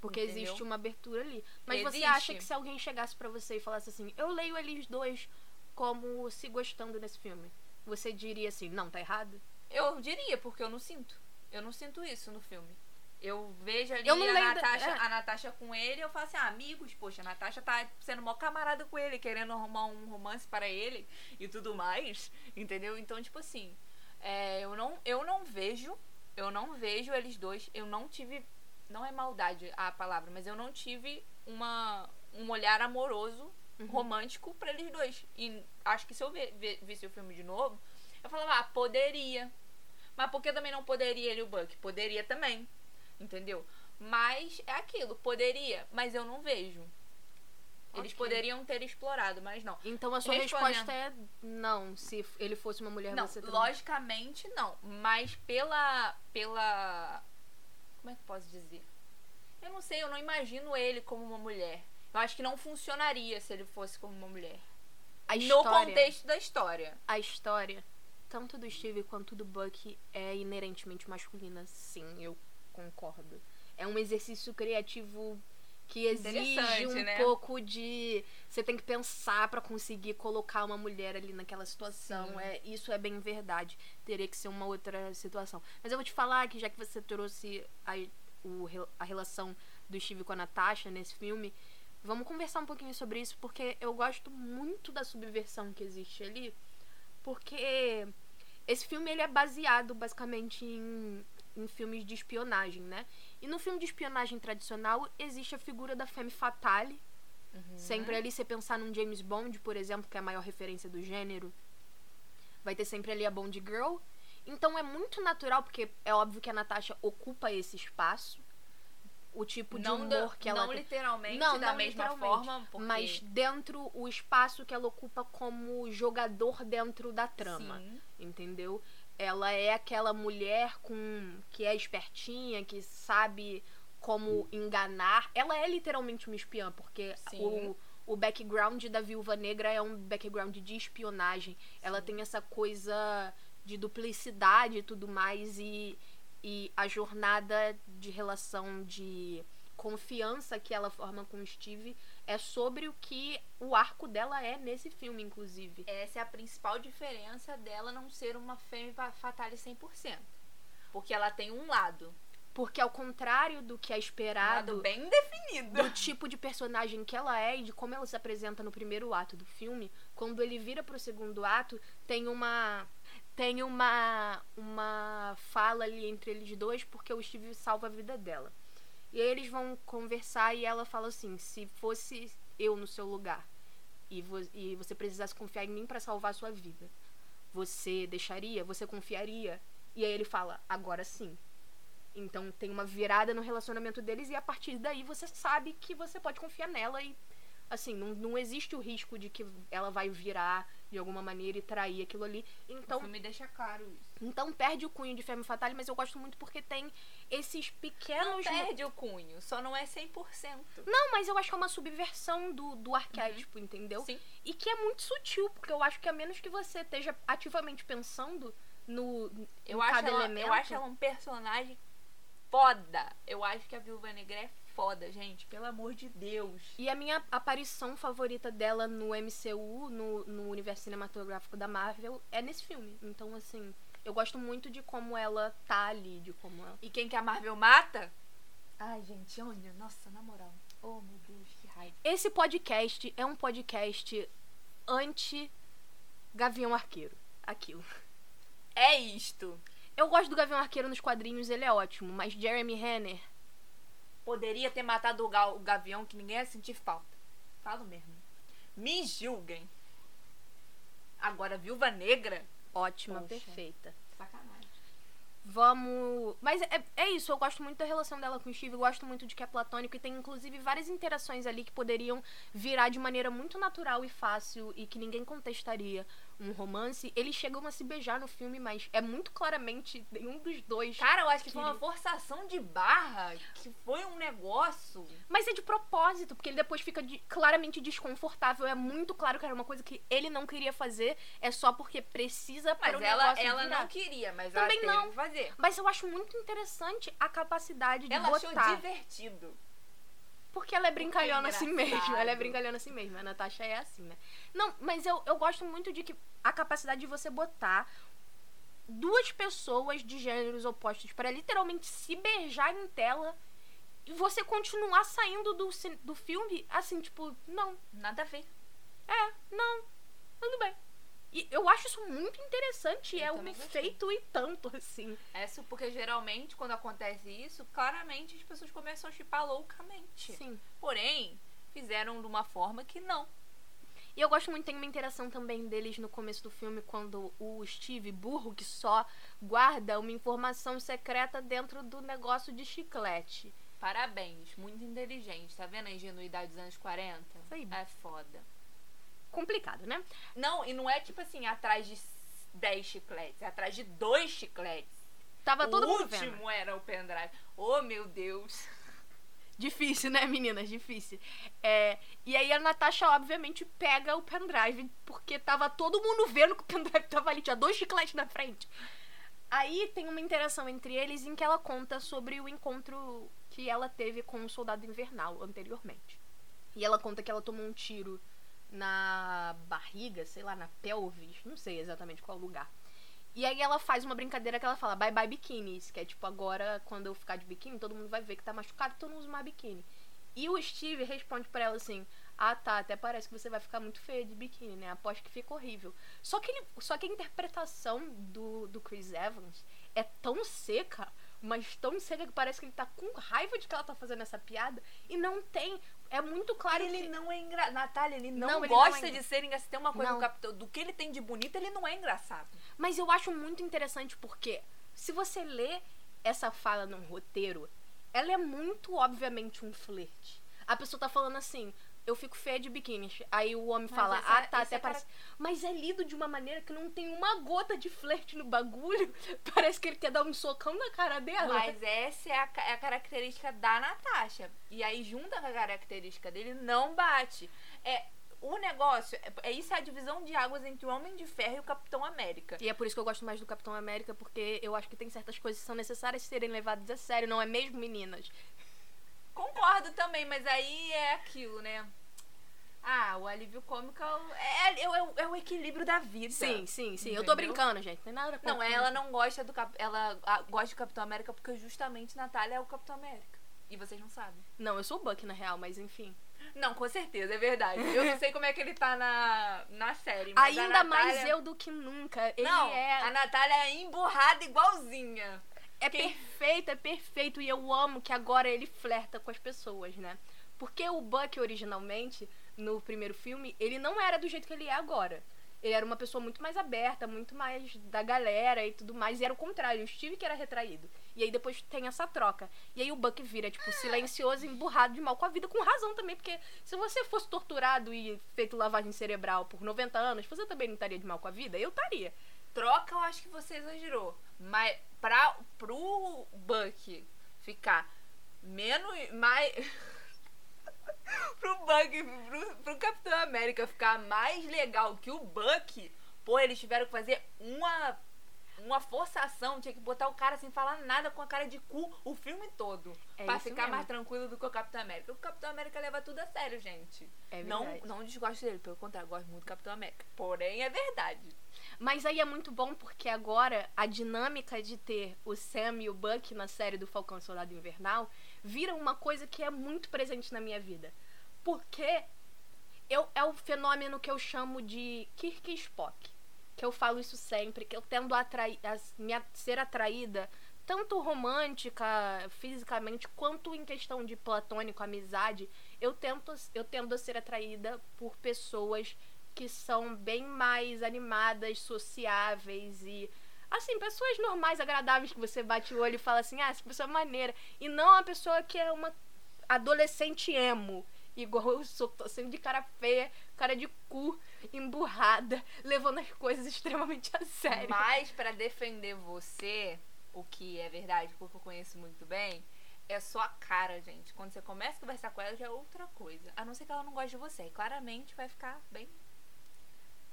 Porque Entendeu? existe uma abertura ali. Mas existe. você acha que se alguém chegasse para você e falasse assim, eu leio eles dois como se gostando nesse filme, você diria assim, não, tá errado? Eu diria, porque eu não sinto. Eu não sinto isso no filme. Eu vejo ali eu a, Natasha, da... é. a Natasha com ele eu falo assim, ah, amigos, poxa, a Natasha tá sendo mó camarada com ele, querendo arrumar um romance para ele e tudo mais, entendeu? Então, tipo assim, é, eu, não, eu não vejo, eu não vejo eles dois, eu não tive não é maldade a palavra, mas eu não tive uma, um olhar amoroso, uhum. romântico para eles dois. E acho que se eu ver, ver, visse o filme de novo, eu falava, ah, poderia. Mas por que também não poderia ele e o Buck? Poderia também. Entendeu? Mas é aquilo, poderia, mas eu não vejo. Eles okay. poderiam ter explorado, mas não. Então a sua resposta é não. Se ele fosse uma mulher, não, você também. Logicamente não. Mas pela. pela como é que posso dizer? Eu não sei, eu não imagino ele como uma mulher. Eu acho que não funcionaria se ele fosse como uma mulher. A no história, contexto da história. A história, tanto do Steve quanto do Buck, é inerentemente masculina, sim, eu concordo. É um exercício criativo que exige um né? pouco de você tem que pensar para conseguir colocar uma mulher ali naquela situação é isso é bem verdade teria que ser uma outra situação mas eu vou te falar que já que você trouxe a, o, a relação do Steve com a Natasha nesse filme Vamos conversar um pouquinho sobre isso, porque eu gosto muito da subversão que existe ali. Porque esse filme ele é baseado basicamente em, em filmes de espionagem, né? E no filme de espionagem tradicional existe a figura da femme fatale. Sempre ali você pensar num James Bond, por exemplo, que é a maior referência do gênero. Vai ter sempre ali a Bond Girl. Então é muito natural, porque é óbvio que a Natasha ocupa esse espaço. O tipo de não humor que ela não tem. literalmente Não, da não mesma literalmente, forma, porque... Mas dentro o espaço que ela ocupa como jogador dentro da trama. Sim. Entendeu? Ela é aquela mulher com que é espertinha, que sabe como enganar. Ela é literalmente uma espiã, porque Sim. o, o background da Viúva Negra é um background de espionagem. Ela tem essa coisa de duplicidade e tudo mais e, e a jornada de relação de confiança que ela forma com o Steve é sobre o que o arco dela é nesse filme, inclusive. Essa é a principal diferença dela não ser uma femme fa- fatale 100%. Porque ela tem um lado. Porque ao contrário do que é Um esperado lado bem definido. do tipo de personagem que ela é e de como ela se apresenta no primeiro ato do filme, quando ele vira pro segundo ato, tem uma tem uma uma fala ali entre eles dois porque o Steve salva a vida dela. E aí eles vão conversar e ela fala assim: "Se fosse eu no seu lugar e, vo e você precisasse confiar em mim para salvar a sua vida, você deixaria? Você confiaria?" E aí ele fala: "Agora sim." Então tem uma virada no relacionamento deles e a partir daí você sabe que você pode confiar nela e assim, não, não existe o risco de que ela vai virar de alguma maneira e trair aquilo ali. O Então, filme deixa claro isso. então perde o cunho de Femme Fatale, mas eu gosto muito porque tem esses Não pequenos perde o cunho, só não é 100%. Não, mas eu acho que é uma subversão do, do arquétipo, entendeu? Sim. E que é muito sutil, porque eu acho que a menos que você esteja ativamente pensando no, Eu em acho, cada ela, elemento. eu acho ela um personagem foda. Eu acho que a Viúva Negra é foda, gente. Pelo amor de Deus. E a minha aparição favorita dela no MCU, no, no universo cinematográfico da Marvel, é nesse filme. Então, assim, eu gosto muito de como ela tá ali, de como ela. E quem que a Marvel mata? Ai, gente, olha, nossa, na moral. Oh, meu Deus, que raiva. Esse podcast é um podcast anti-Gavião Arqueiro. Aquilo. É isto. Eu gosto do Gavião Arqueiro nos quadrinhos, ele é ótimo, mas Jeremy Renner. Poderia ter matado o, gal- o Gavião que ninguém ia sentir falta. Falo mesmo. Me julguem. Agora, Viúva Negra? Ótima, Poxa. perfeita. Sacanagem. Vamos. Mas é, é isso, eu gosto muito da relação dela com o Steve, eu gosto muito de que é platônico e tem inclusive várias interações ali que poderiam virar de maneira muito natural e fácil e que ninguém contestaria um romance. Eles chegam a se beijar no filme, mas é muito claramente nenhum dos dois. Cara, eu acho que foi uma forçação de barra. Que foi um negócio. Mas é de propósito, porque ele depois fica de- claramente desconfortável. É muito claro que era uma coisa que ele não queria fazer, é só porque precisa para Mas o ela, negócio ela virar. não queria, mas Também ela teve não. que fazer. Mas eu acho muito interessante a capacidade de Ela achou botar. divertido. Porque ela é brincalhona assim mesmo. Ela é brincalhona assim mesmo. A Natasha é assim, né? Não, mas eu, eu gosto muito de que a capacidade de você botar duas pessoas de gêneros opostos para literalmente se beijar em tela e você continuar saindo do, do filme assim, tipo, não, Nada a ver. é, não, tudo bem. E eu acho isso muito interessante. Eu é um efeito e tanto, assim. É porque geralmente, quando acontece isso, claramente as pessoas começam a chipar loucamente. Sim. Porém, fizeram de uma forma que não. E eu gosto muito, tem uma interação também deles no começo do filme, quando o Steve, burro, que só guarda uma informação secreta dentro do negócio de chiclete. Parabéns, muito inteligente. Tá vendo a ingenuidade dos anos 40? Isso aí. É foda. Complicado, né? Não, e não é tipo assim, atrás de 10 chicletes, é atrás de dois chicletes. Tava todo o mundo último vendo. era o pendrive. Oh, meu Deus. Difícil, né, meninas? Difícil. É, e aí a Natasha, obviamente, pega o pendrive, porque tava todo mundo vendo que o pendrive tava ali, tinha dois chicletes na frente. Aí tem uma interação entre eles em que ela conta sobre o encontro que ela teve com o soldado invernal anteriormente. E ela conta que ela tomou um tiro na barriga, sei lá, na pelvis, não sei exatamente qual lugar. E aí ela faz uma brincadeira que ela fala bye bye biquínis, que é tipo agora quando eu ficar de biquíni, todo mundo vai ver que tá machucado, eu não uso mais biquíni. E o Steve responde pra ela assim: Ah, tá, até parece que você vai ficar muito feia de biquíni, né? Aposto que fica horrível. Só que, ele, só que a interpretação do, do Chris Evans é tão seca, mas tão seca que parece que ele tá com raiva de que ela tá fazendo essa piada. E não tem. É muito claro Ele que. não é engraçado. Natália, ele não, Não, ele gosta não é de ser engraçado. Tem uma coisa Não. do Capitão, do que ele tem de bonito, ele não é engraçado. Mas eu acho muito interessante porque se você lê essa fala num roteiro, ela é muito obviamente um flerte. A pessoa tá falando assim, eu fico feia de biquíni. Aí o homem Mas fala, essa- ah, tá, isso até é parece. Mas é lido de uma maneira que não tem uma gota de flerte no bagulho. Parece que ele quer dar um socão na cara dela. Mas essa é a, ca- é a característica da Natasha. E aí, junta com a característica dele, não bate. É, o negócio, é, é isso é a divisão de águas entre o Homem de Ferro e o Capitão América. E é por isso que eu gosto mais do Capitão América, porque eu acho que tem certas coisas que são necessárias serem levadas a sério, não é mesmo, meninas? Concordo também, mas aí é aquilo, né? Ah, o alívio cômico é, é, é o- é o equilíbrio da vida. Sim, sim, sim. Eu tô Entendeu? brincando, gente. Tem nada Não, ela não gosta do Cap... ela ah, gosta do Capitão América porque justamente Natália é o Capitão América. E vocês não sabem. Não, eu sou o Buck, na real, mas enfim. Não, com certeza, é verdade. Eu não sei como é que ele tá na, na série. Ainda mais Natália- eu do que nunca. Ele não, é, a Natália é emburrada igualzinha. É quem- perfeito, é perfeito. E eu amo que agora ele flerta com as pessoas, né? Porque o Buck, originalmente, no primeiro filme, ele não era do jeito que ele é agora. Ele era uma pessoa muito mais aberta, muito mais da galera e tudo mais. E era o contrário, o Steve que era retraído. E aí depois tem essa troca. E aí o Buck vira, tipo, silencioso, emburrado de mal com a vida, com razão também. Porque se você fosse torturado e feito lavagem cerebral por 90 anos, você também não estaria de mal com a vida? Eu estaria. Troca, eu acho que você exagerou. Mas pra, pro Buck ficar menos. Mais. pro Buck, pro, pro Capitão América ficar mais legal que o Buck, pô, eles tiveram que fazer uma. Uma forçação, tinha que botar o cara sem falar nada com a cara de cu o filme todo. É pra ficar mesmo. mais tranquilo do que o Capitão América. O Capitão América leva tudo a sério, gente. É não, verdade. não desgosto dele, pelo contrário, gosto muito do Capitão América. Porém, é verdade. Mas aí é muito bom porque agora a dinâmica de ter o Sam e o Buck na série do Falcão Soldado Invernal vira uma coisa que é muito presente na minha vida. Porque eu, é o fenômeno que eu chamo de Kirk Spock. Que eu falo isso sempre, que eu tendo a, atrai, a me a- ser atraída tanto romântica, fisicamente, quanto em questão de platônico, amizade, eu tento eu tendo a ser atraída por pessoas que são bem mais animadas, sociáveis e assim, pessoas normais, agradáveis que você bate o olho e fala assim: "Ah, essa pessoa é maneira". E não a pessoa que é uma adolescente emo, igual eu sou, tô sempre de cara feia, cara de cu, emburrada, levando as coisas extremamente a sério. Mas pra defender você, o que é verdade, porque eu conheço muito bem, é só a cara, gente. Quando você começa a conversar com ela, já é outra coisa. A não ser que ela não goste de você. E claramente vai ficar bem.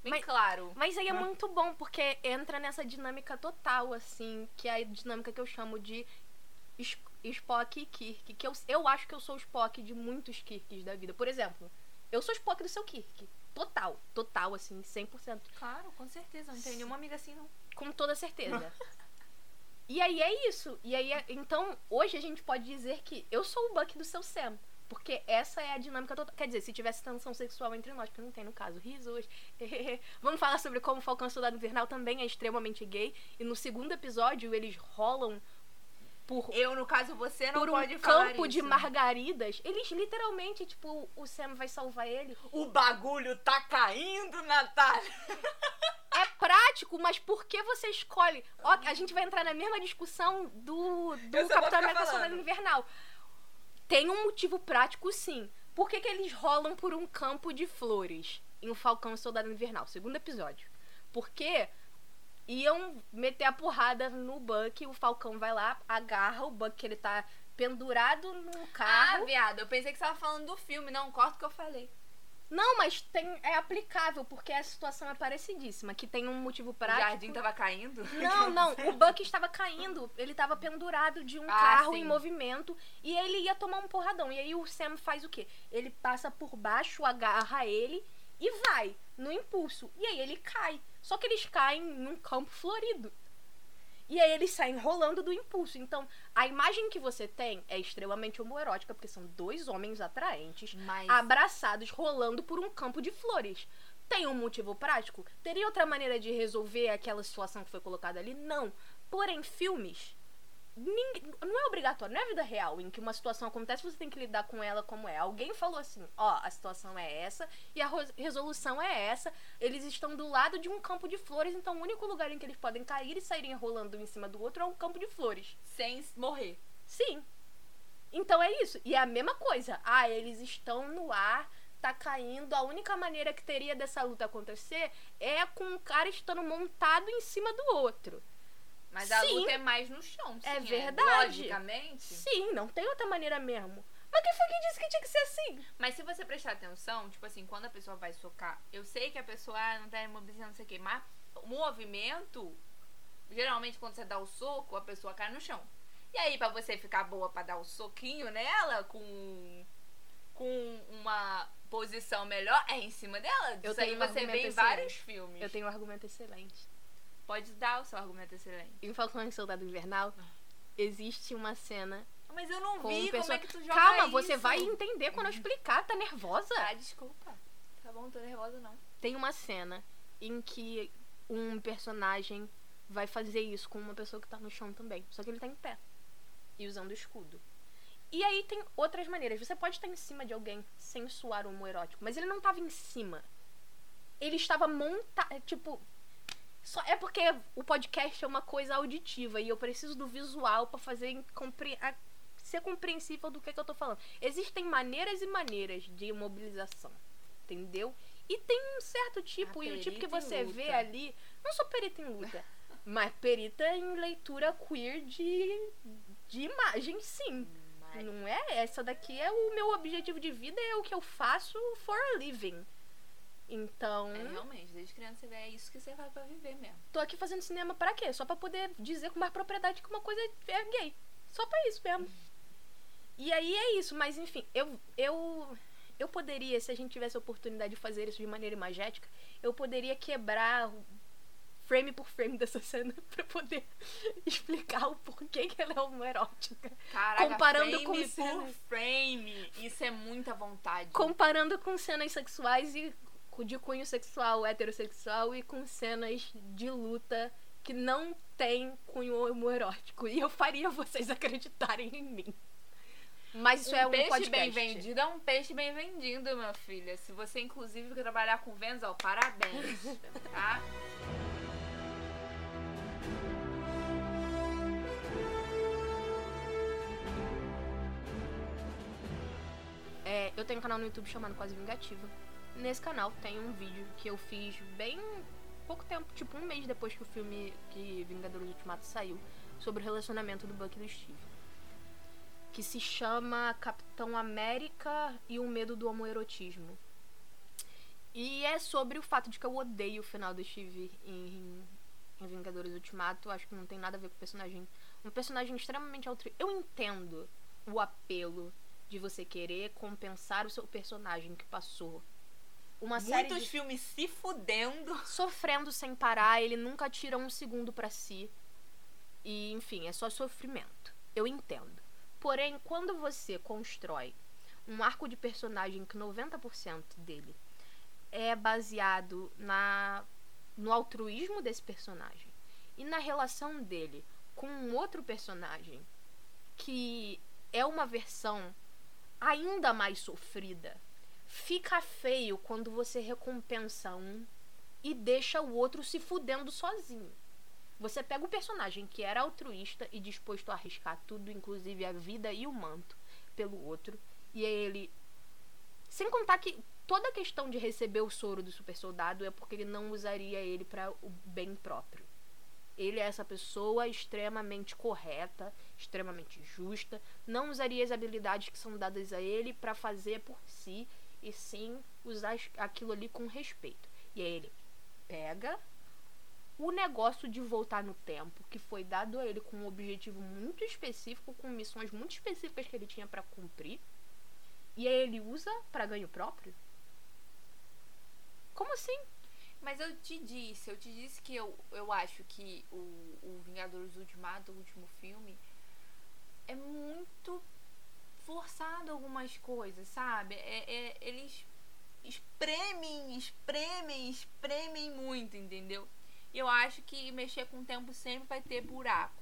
Bem Mas- claro. Mas aí é muito bom, porque entra nessa dinâmica total, assim, que é a dinâmica que eu chamo de Spock e Kirk. Que eu, eu acho que eu sou o Spock de muitos Kirks da vida. Por exemplo, eu sou o Spock do seu Kirk. Total, total, assim, 100%. Claro, com certeza. Não tem nenhuma amiga assim, não. Com toda certeza. e aí é isso. E aí, é- então, hoje a gente pode dizer que eu sou o Buck do seu Sam. Porque essa é a dinâmica total. Quer dizer, se tivesse tensão sexual entre nós, porque não tem no caso. Risos. Vamos falar sobre como Falcão e Soldado Invernal também é extremamente gay. E no segundo episódio, eles rolam por Eu, no caso, você não por um pode falar campo de isso. margaridas. Eles literalmente, tipo, o Sam vai salvar ele. O bagulho tá caindo, Natália. É prático, mas por que você escolhe? Ó, a gente vai entrar na mesma discussão do, do Capitão América. Soldado Invernal. Tem um motivo prático, sim. Por que, que eles rolam por um campo de flores em O Falcão e Soldado Invernal? Segundo episódio. Porque iam meter a porrada no Buck, o Falcão vai lá, agarra o Buck, que ele tá pendurado num Ah, carro. viado, eu pensei que você tava falando do filme. Não, corta o que eu falei. Não, mas tem, é aplicável, porque a situação é parecidíssima, que tem um motivo O prático. jardim tava caindo? Não, não, o Buck estava caindo, ele estava pendurado de um Ah, carro sim. em movimento e ele ia tomar um porradão. E aí o Sam faz o quê? Ele passa por baixo, agarra ele e vai no impulso. E aí ele cai. Só que eles caem num campo florido. E aí eles saem rolando do impulso. Então, a imagem que você tem é extremamente homoerótica, porque são dois homens atraentes, Mas- abraçados, rolando por um campo de flores. Tem um motivo prático? Teria outra maneira de resolver aquela situação que foi colocada ali? Não. Porém, filmes. Ninguém- não é obrigatório, não é a vida real em que uma situação acontece você tem que lidar com ela como é. Alguém falou assim: ó, a situação é essa e a resolução é essa. Eles estão do lado de um campo de flores, então o único lugar em que eles podem cair e saírem rolando um em cima do outro é um campo de flores. Sem morrer. Sim. Então é isso. E é a mesma coisa. Ah, eles estão no ar, tá caindo. A única maneira que teria dessa luta acontecer é com um cara estando montado em cima do outro. Mas a Sim. luta é mais no chão. É sim, verdade. Logicamente. Sim, não tem outra maneira mesmo. Mas quem foi que disse que tinha que ser assim? Mas se você prestar atenção, tipo assim, quando a pessoa vai socar, eu sei que a pessoa ah, não tá imobilizando, não sei o quê, mas o movimento, geralmente quando você dá o soco, a pessoa cai no chão. E aí, pra você ficar boa pra dar o soquinho nela, com, com uma posição melhor, é em cima dela. Isso aí um você vê em vários filmes. Eu tenho um argumento excelente. Pode dar o seu argumento excelente. Em Falcão e Soldado Invernal, existe uma cena Mas eu não com vi um como pessoa- é que tu joga Calma, isso. você vai entender quando eu explicar. Tá nervosa? Ah, desculpa. Tá bom, tô nervosa não. Tem uma cena em que um personagem vai fazer isso com uma pessoa que tá no chão também. Só que ele tá em pé. E usando escudo. E aí tem outras maneiras. Você pode estar em cima de alguém sem suar o homoerótico. Mas ele não tava em cima. Ele estava montado. Tipo. Só é porque o podcast é uma coisa auditiva. E eu preciso do visual pra fazer compre- a- ser compreensível do que, que eu tô falando. Existem maneiras e maneiras de imobilização. Entendeu? E tem um certo tipo, e o tipo que você vê ali. Não sou perita em luta, mas perita em leitura queer de, de imagem, sim. Mas... Não é? Essa daqui é o meu objetivo de vida, é o que eu faço for a living. Então, É, realmente, desde criança você vê, é isso que você faz pra viver mesmo. tô aqui fazendo cinema pra quê? Só pra poder dizer com mais propriedade que uma coisa é gay. Só pra isso mesmo. E aí é isso, mas enfim, eu eu eu poderia, se a gente tivesse a oportunidade de fazer isso de maneira imagética, eu poderia quebrar frame por frame dessa cena pra poder explicar o porquê que ela é homoerótica. Caraca, Comparando frame com por cenas- frame. Isso é muita vontade. comparando com cenas sexuais e de cunho sexual heterossexual e com cenas de luta que não tem cunho homoerótico. E eu faria vocês acreditarem em mim. Mas isso um é um peixe podcast. bem vendido é um peixe bem vendido, minha filha. Se você, inclusive, quer trabalhar com vendas, ó, parabéns, tá? É, eu tenho um canal no YouTube chamado Quase Vingativa. Nesse canal tem um vídeo que eu fiz bem pouco tempo, tipo um mês depois que o filme que Vingadores Ultimato saiu, sobre o relacionamento do Buck e do Steve. Que se chama Capitão América e o Medo do Homoerotismo. E é sobre o fato de que eu odeio o final do Steve em, em Vingadores Ultimato. Acho que não tem nada a ver com o personagem. Um personagem extremamente altruísta. Eu entendo o apelo de você querer compensar o seu personagem que passou uma série Muitos de filmes se fudendo. sofrendo sem parar, ele nunca tira um segundo pra si. E, enfim, é só sofrimento. Eu entendo. Porém, quando você constrói um arco de personagem que 90% dele é baseado na no altruísmo desse personagem e na relação dele com um outro personagem que é uma versão ainda mais sofrida, fica feio quando você recompensa um e deixa o outro se fudendo sozinho. Você pega o personagem que era altruísta e disposto a arriscar tudo, inclusive a vida e o manto, pelo outro, e ele. Sem contar que toda a questão de receber o soro do super soldado é porque ele não usaria ele para o bem próprio. Ele é essa pessoa extremamente correta, extremamente justa, não usaria as habilidades que são dadas a ele para fazer por si, e sim usar aquilo ali com respeito. E aí ele pega o negócio de voltar no tempo, que foi dado a ele com um objetivo muito específico, com missões muito específicas que ele tinha para cumprir, e aí ele usa para ganho próprio? Como assim? Mas eu te disse, eu te disse que eu, eu acho que o, o Vingadores Ultimato, o último filme, é muito forçado algumas coisas, sabe? É, é, eles espremem, espremem, espremem muito, entendeu? E eu acho que mexer com o tempo sempre vai ter buraco.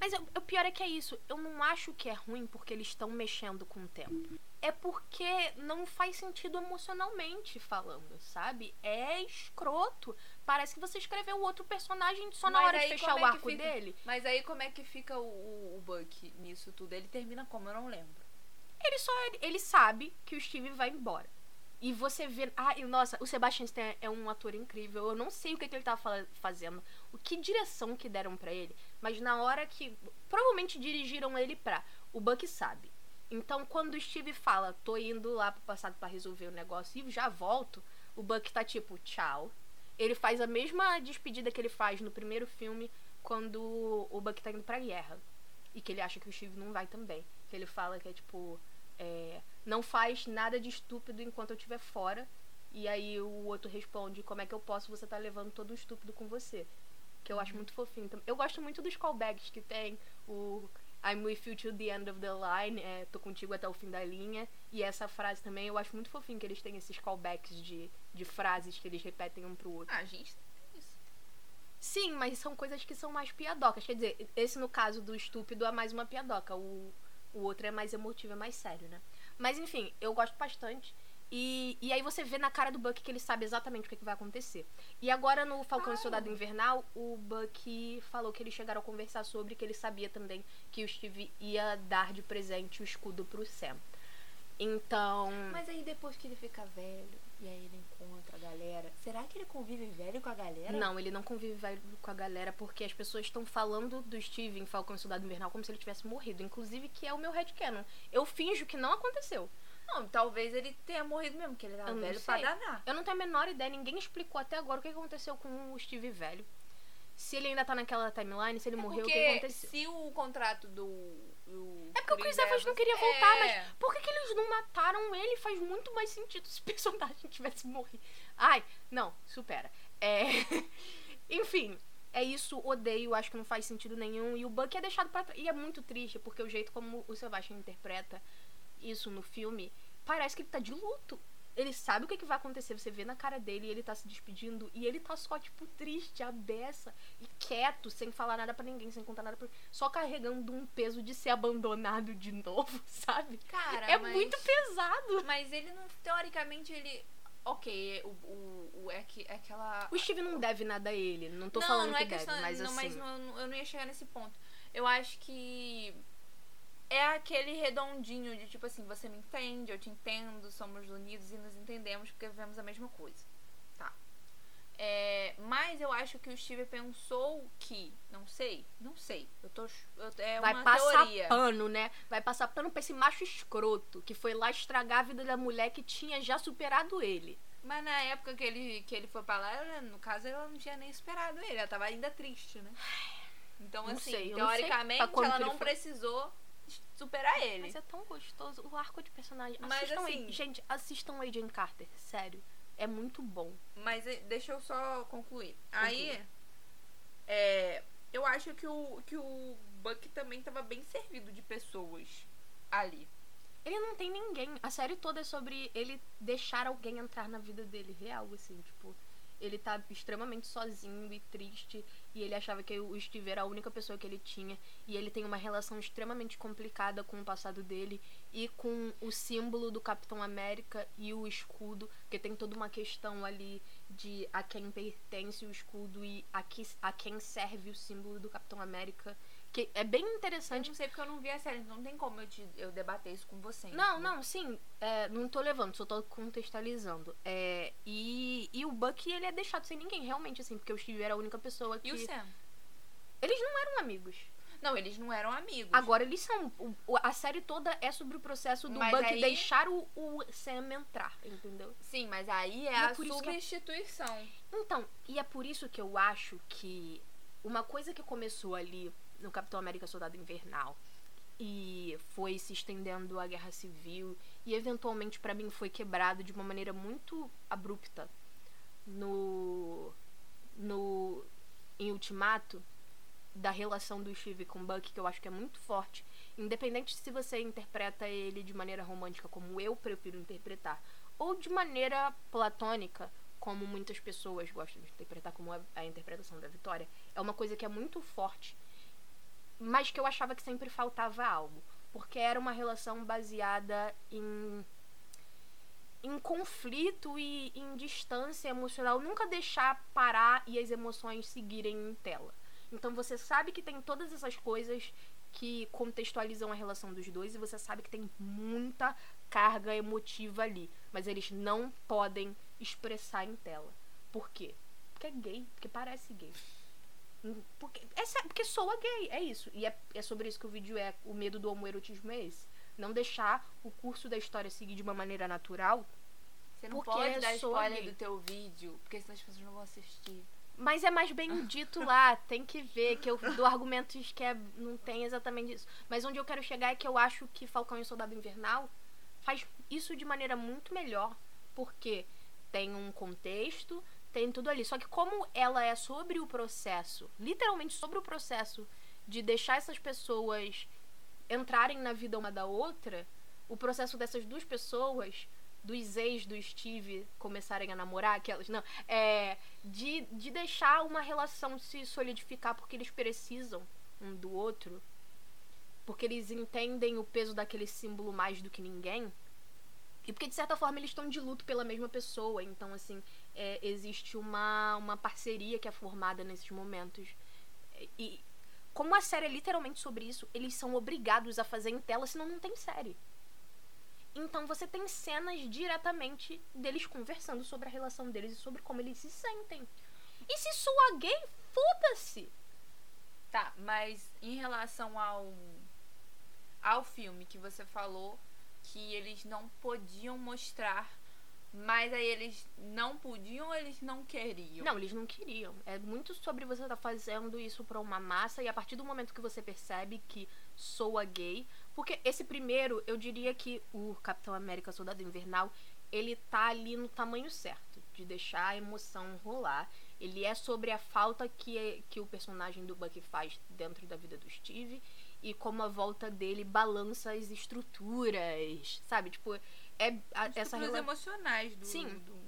Mas o pior é que é isso. Eu não acho que é ruim porque eles estão mexendo com o tempo. É porque não faz sentido emocionalmente falando, sabe? É escroto. Parece que você escreveu outro personagem só na Mas hora de fechar o é arco fica- dele. Mas aí como é que fica o, o, o Buck nisso tudo? Ele termina como? Eu não lembro. Ele só ele sabe que o Steve vai embora. E você vê. Ah, e nossa, o Sebastian Stan é um ator incrível. Eu não sei o que, que ele tava fa- fazendo, o que direção que deram pra ele, mas na hora que. Provavelmente dirigiram ele pra. O Buck sabe. Então, quando o Steve fala, tô indo lá pro passado pra resolver o negócio e já volto, o Buck tá tipo, tchau. Ele faz a mesma despedida que ele faz no primeiro filme quando o Buck tá indo pra guerra. E que ele acha que o Steve não vai também. Que ele fala que é tipo. é, não faz nada de estúpido enquanto eu estiver fora. E aí o outro responde: Como é que eu posso? Você tá levando todo o estúpido com você. Que eu acho muito fofinho. Eu gosto muito dos callbacks que tem. O I'm with you to the end of the line. É, tô contigo até o fim da linha. E essa frase também eu acho muito fofinho que eles têm esses callbacks de, de frases que eles repetem um pro outro. Ah, a gente tem isso. Sim, mas são coisas que são mais piadocas. Quer dizer, esse no caso do estúpido é mais uma piadoca. O, o outro é mais emotivo, é mais sério, né? Mas enfim, eu gosto bastante. E, e aí você vê na cara do Buck que ele sabe exatamente o que, que vai acontecer. E agora no Falcão e. Soldado Invernal, o Buck falou que eles chegaram a conversar sobre que ele sabia também que o Steve ia dar de presente o escudo pro Sam. Então. Mas aí depois que ele fica velho e aí ele encontra a galera, será que ele convive velho com a galera? Não, ele não convive vai- com a galera porque as pessoas estão falando do Steve em Falcão e Soldado Invernal como se ele tivesse morrido. Inclusive, que é o meu headcanon. Eu finjo que não aconteceu. Não, talvez ele tenha morrido mesmo, que ele tava velho pra sei. danar. Eu não tenho a menor ideia, ninguém explicou até agora o que aconteceu com o Steve velho. Se ele ainda tá naquela timeline, se ele morreu, o que aconteceu. se o contrato do. do É porque o Chris Evans não queria voltar, é. mas por que, que eles não mataram ele? Faz muito mais sentido se o personagem tivesse morrido. Ai, não, supera. É. Enfim, é isso, odeio, acho que não faz sentido nenhum. E o Buck é deixado pra trás. E é muito triste, porque o jeito como o Sebastian interpreta isso no filme, parece que ele tá de luto. Ele sabe o que, que vai acontecer, você vê na cara dele, ele tá se despedindo e ele tá só, tipo, triste, a beça e quieto, sem falar nada pra ninguém, sem contar nada pra Só carregando um peso de ser abandonado de novo, sabe? Cara, é mas- muito pesado. Mas ele não. Teoricamente, ele. Ok, o, o, o- é, que, é aquela. O Steve não deve nada a ele, não tô não, falando não que é questão, deve, mas não, assim... mas não- eu não ia chegar nesse ponto. Eu acho que é aquele redondinho de tipo assim, você me entende, eu te entendo, somos unidos e nos entendemos porque vivemos a mesma coisa. Tá. É, mas eu acho que o Steve pensou que, não sei, não sei. Eu tô eu, é Vai uma passar teoria. pano, né? Vai passar pano pra esse macho escroto que foi lá estragar a vida da mulher que tinha já superado ele. Mas na época que ele, que ele foi pra lá, ela- no caso, ela não tinha nem esperado ele. Ela tava ainda triste, né? Então, Não assim, sei, não teoricamente, quando ela não foi. precisou superar ele. Mas é tão gostoso. O arco de personagem. Mas, assistam assim- aí. Gente, assistam Agent Carter. Sério. É muito bom. Mas eh, deixa eu só concluir. Aí, é, eu acho que o, que o Buck também tava bem servido de pessoas ali. Ele não tem ninguém. A série toda é sobre ele deixar alguém entrar na vida dele. Real, assim, tipo. Ele tá extremamente sozinho e triste. E ele achava que o Steve era a única pessoa que ele tinha. E ele tem uma relação extremamente complicada com o passado dele. E com o símbolo do Capitão América e o escudo. Porque tem toda uma questão ali de a quem pertence o escudo e a, que, a quem serve o símbolo do Capitão América. Que é bem Eu interessante. não sei porque eu não vi a série, então não tem como eu, te, eu debater isso com você. Não, não, sim. é, não tô levando, só tô contextualizando. É, e, e o Bucky, ele é deixado sem ninguém, realmente, assim, porque o Steve era a única pessoa que. E o Sam? Eles não eram amigos. Não, eles não eram amigos. Agora eles são. O- a série toda é sobre o processo do Mas Bucky aí- deixar o, o Sam entrar, entendeu? Sim, mas aí é, é a que é- substituição. Então, e é por isso que eu acho que uma coisa que começou ali no Capitão América Soldado Invernal e foi se estendendo à Guerra Civil e eventualmente pra mim foi quebrado de uma maneira muito abrupta no. no. em Ultimato, da relação do Steve com o Buck, que eu acho que é muito forte. Independente se você interpreta ele de maneira romântica, como eu prefiro interpretar, ou de maneira platônica, como muitas pessoas gostam de interpretar como a, a interpretação da Vitória, é uma coisa que é muito forte, mas que eu achava que sempre faltava algo, porque era uma relação baseada em em conflito e em distância emocional, nunca deixar parar e as emoções seguirem em tela. Então você sabe que tem todas essas coisas que contextualizam a relação dos dois e você sabe que tem muita carga emotiva ali, mas eles não podem expressar em tela. Por quê? Porque é gay, porque parece gay. Porque, é, porque soa gay, é isso. E é, é sobre isso que o vídeo é. O medo do homoerotismo é esse. Não deixar o curso da história seguir de uma maneira natural. Você não pode dar spoiler gay. do teu vídeo, porque senão as pessoas não vão assistir. Mas é mais bem dito lá, tem que ver, que eu dou argumentos que é, não tem exatamente isso. Mas onde eu quero chegar é que eu acho que Falcão e Soldado Invernal faz isso de maneira muito melhor, porque tem um contexto, tem tudo ali. Só que como ela é sobre o processo, literalmente sobre o processo de deixar essas pessoas entrarem na vida uma da outra, o processo dessas duas pessoas dos ex do Steve começarem a namorar, aquelas. Não. É. De, de deixar uma relação se solidificar porque eles precisam um do outro. Porque eles entendem o peso daquele símbolo mais do que ninguém. E porque, de certa forma, eles estão de luto pela mesma pessoa. Então, assim, é, existe uma, uma parceria que é formada nesses momentos. E como a série é literalmente sobre isso, eles são obrigados a fazer em tela, senão não tem série. Então você tem cenas diretamente deles conversando sobre a relação deles e sobre como eles se sentem. E se sua gay, foda-se! Tá, mas em relação ao ao filme que você falou que eles não podiam mostrar mas aí eles não podiam ou eles não queriam? Não, eles não queriam. É muito sobre você estar tá fazendo isso pra uma massa e a partir do momento que você percebe que soa gay. Porque esse primeiro, eu diria que o Capitão América Soldado Invernal, ele tá ali no tamanho certo, de deixar a emoção rolar. Ele é sobre a falta que, que o personagem do Bucky faz dentro da vida do Steve e como a volta dele balança as estruturas, sabe? Tipo, é a, essa relação emocionais do sim. do...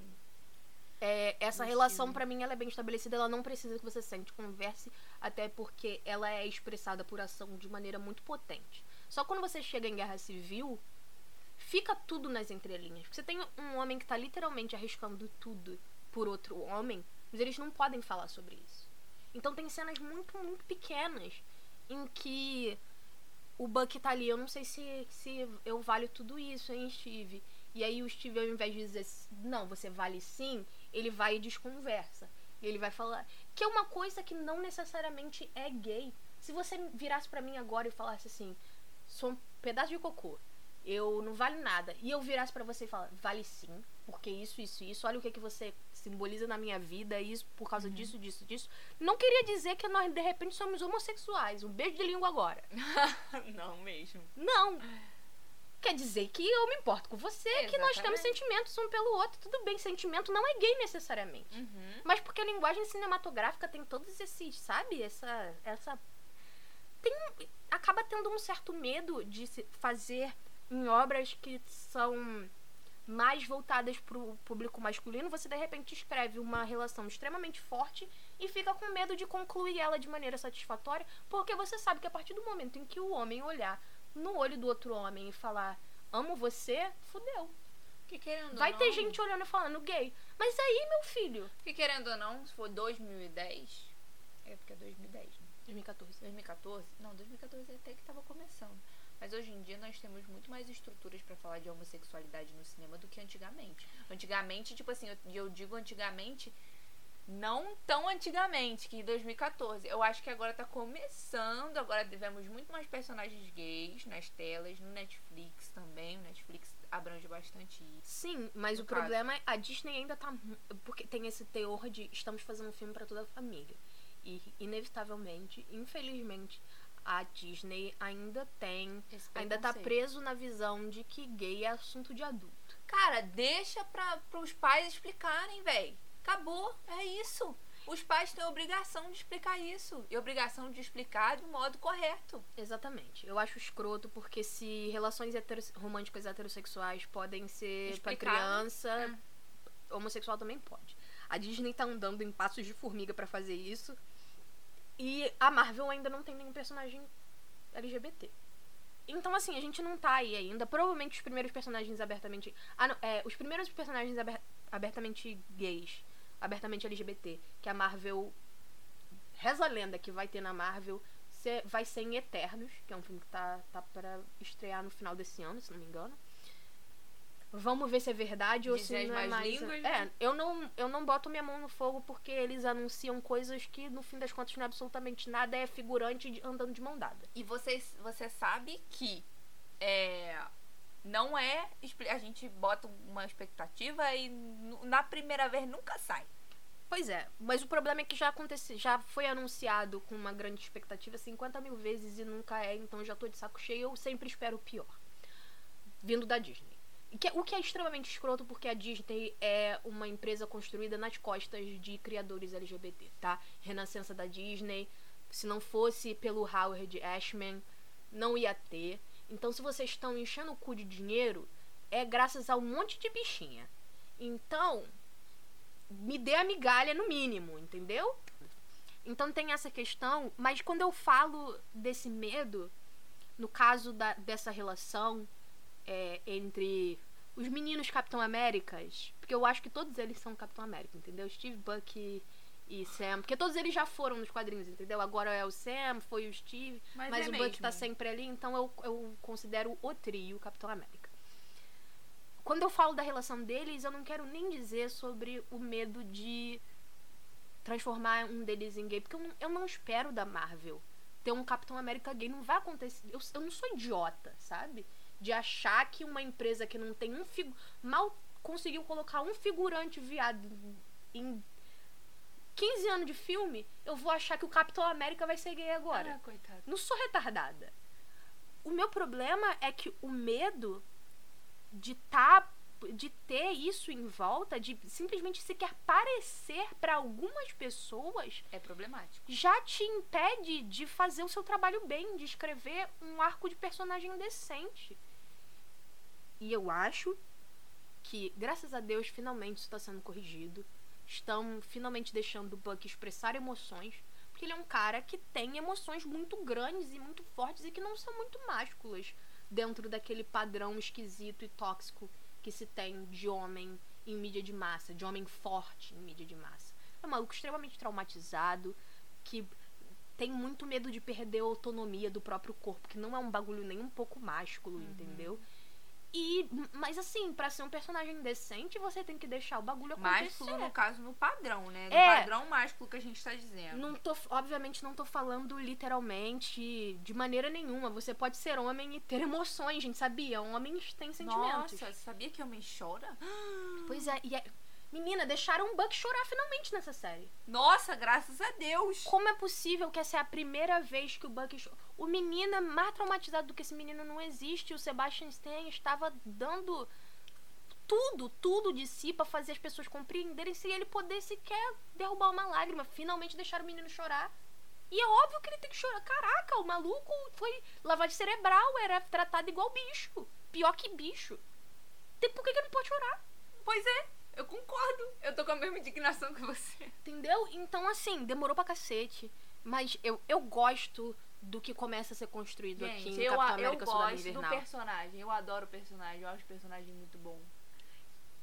É, essa do relação para mim ela é bem estabelecida ela não precisa que você sente converse até porque ela é expressada por ação de maneira muito potente. Só quando você chega em guerra civil fica tudo nas entrelinhas. Você tem um homem que tá literalmente arriscando tudo por outro homem mas eles não podem falar sobre isso. Então tem cenas muito muito pequenas em que o Buck tá ali, eu não sei se, se eu valho tudo isso, hein, Steve? E aí o Steve, ao invés de dizer, não, você vale sim, ele vai e desconversa. Ele vai falar. Que é uma coisa que não necessariamente é gay. Se você virasse para mim agora e falasse assim, sou um pedaço de cocô, eu não vale nada, e eu virasse para você e falar, vale sim, porque isso, isso, isso, olha o que, que você simboliza na minha vida, isso por causa uhum. disso, disso, disso. Não queria dizer que nós, de repente, somos homossexuais. Um beijo de língua agora. não mesmo. Não. Quer dizer que eu me importo com você, Exatamente. que nós temos sentimentos um pelo outro. Tudo bem, sentimento não é gay necessariamente. Uhum. Mas porque a linguagem cinematográfica tem todos esses, sabe? Essa. essa tem, acaba tendo um certo medo de se fazer em obras que são mais voltadas para o público masculino, você de repente escreve uma relação extremamente forte e fica com medo de concluir ela de maneira satisfatória, porque você sabe que a partir do momento em que o homem olhar no olho do outro homem e falar amo você, fudeu. Que querendo Vai não, ter gente olhando e falando gay. Mas aí, meu filho. Que querendo ou não, se for 2010. É porque é 2010, né? 2014. 2014? Não, 2014 é até que tava começando. Mas hoje em dia nós temos muito mais estruturas para falar de homossexualidade no cinema do que antigamente. Antigamente, tipo assim, eu, eu digo antigamente, não tão antigamente, que em 2014. Eu acho que agora tá começando, agora vemos muito mais personagens gays nas telas, no Netflix também. O Netflix abrange bastante isso. Sim, mas o caso. problema é a Disney ainda tá. Porque tem esse teor de estamos fazendo um filme para toda a família. E, inevitavelmente, infelizmente, a Disney ainda tem. ainda tá preso na visão de que gay é assunto de adulto. Cara, deixa pra, pros pais explicarem, véi. Acabou, é isso. Os pais têm a obrigação de explicar isso. E a obrigação de explicar de um modo correto. Exatamente. Eu acho escroto porque se relações heteros- românticas heterossexuais podem ser Explicado. criança, homossexual também pode. A Disney tá andando em passos de formiga pra fazer isso. A Marvel ainda não tem nenhum personagem LGBT. Então, assim, a gente não tá aí ainda. Provavelmente os primeiros personagens abertamente. Ah, não, é, os primeiros personagens aber- abertamente gays, abertamente LGBT, que a Marvel. Reza a lenda que vai ter na Marvel. vai ser em Eternos, que é um filme que tá, tá pra estrear no final desse ano, se não me engano. Vamos ver se é verdade ou se não é mais. línguas, É, né? eu não, eu não boto minha mão no fogo porque eles anunciam coisas que, no fim das contas, não é absolutamente nada, é figurante andando de mão dada. E você, você sabe que é, não é. A gente bota uma expectativa e na primeira vez nunca sai. Pois é, mas o problema é que já aconteceu, já foi anunciado com uma grande expectativa 50 mil vezes e nunca é, então já tô de saco cheio, eu sempre espero o pior. Vindo da Disney. Que- o que é extremamente escroto porque a Disney é uma empresa construída nas costas de criadores LGBT, tá? Renascença da Disney, se não fosse pelo Howard Ashman, não ia ter. Então se vocês estão enchendo o cu de dinheiro, é graças a um monte de bichinha. Então, me dê a migalha no mínimo, entendeu? Então tem essa questão, mas quando eu falo desse medo, no caso da, dessa relação é, entre os meninos Capitão Américas, porque eu acho que todos eles são Capitão América, entendeu? Steve, Bucky e Sam, porque todos eles já foram nos quadrinhos, entendeu? Agora é o Sam, foi o Steve, Mas, mas é o mesmo. tá sempre ali, então eu, eu considero o trio Capitão América. Quando eu falo da relação deles, eu não quero nem dizer sobre o medo de transformar um deles em gay, porque eu não, eu não espero da Marvel ter um Capitão América gay. Não vai acontecer. Eu, eu não sou idiota, sabe? De achar que uma empresa que não tem um figu mal conseguiu colocar um figurante viado em 15 anos de filme, eu vou achar que o Capitão América vai ser gay agora. Ah, coitado. Não sou retardada. O meu problema é que o medo de tá de ter isso em volta, de simplesmente sequer parecer para algumas pessoas, É problemático. já te impede de fazer o seu trabalho bem, de escrever um arco de personagem decente. E eu acho que, graças a Deus, finalmente isso está sendo corrigido. Estão finalmente deixando o Buck expressar emoções. Porque ele é um cara que tem emoções muito grandes e muito fortes e que não são muito másculas dentro daquele padrão esquisito e tóxico que se tem de homem em mídia de massa, de homem forte em mídia de massa. É um maluco extremamente traumatizado, que tem muito medo de perder a autonomia do próprio corpo, que não é um bagulho nem um pouco másculo, entendeu? E, mas assim, pra ser um personagem decente, você tem que deixar o bagulho acontecer. Másculo, no caso, no padrão, né? No É. padrão másculo que a gente tá dizendo. Não tô, obviamente não tô falando literalmente de maneira nenhuma. Você pode ser homem e ter emoções, gente, sabia? Homens têm sentimentos. Nossa, sabia que homem chora? Pois é, e é... Menina, deixaram o Buck chorar finalmente nessa série. Nossa, graças a Deus. Como é possível que essa é a primeira vez que o Buck chora? O menino é mais traumatizado do que esse menino não existe. O Sebastian Stan estava dando tudo, tudo de si pra fazer as pessoas compreenderem se ele poder sequer derrubar uma lágrima. Finalmente deixaram o menino chorar. E é óbvio que ele tem que chorar. Caraca, o maluco foi lavagem cerebral, era tratado igual bicho. Pior que bicho. Tem- Por que, que ele não pode chorar? Pois é, eu concordo. Eu tô com a mesma indignação que você. Entendeu? Então, assim, demorou pra cacete. Mas eu, eu gosto do que começa a ser construído aqui Gente, em eu, Capitão eu América Soldado gosto do Invernal. personagem. Eu adoro o personagem. Eu acho o personagem muito bom.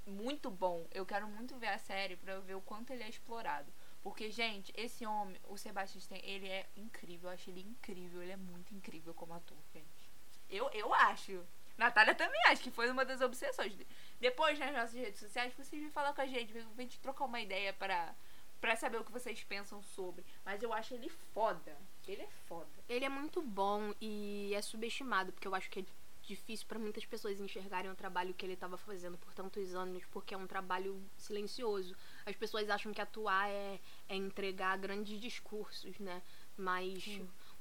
Muito bom. Eu quero muito ver a série pra eu ver o quanto ele é explorado. Porque, gente, esse homem, o Sebastian Stan, ele é incrível. Eu acho ele incrível. Ele é muito incrível como ator, gente. Eu, eu acho. Natália também acho que foi uma das obsessões. Depois, nas nossas redes sociais, vocês vêm falar com a gente. Te trocar uma ideia pra, pra saber o que vocês pensam sobre. Mas eu acho ele foda. Ele é foda. Ele é muito bom e é subestimado, porque eu acho que é difícil pra muitas pessoas enxergarem o trabalho que ele estava fazendo por tantos anos, porque é um trabalho silencioso. As pessoas acham que atuar é, é entregar grandes discursos, né? Mas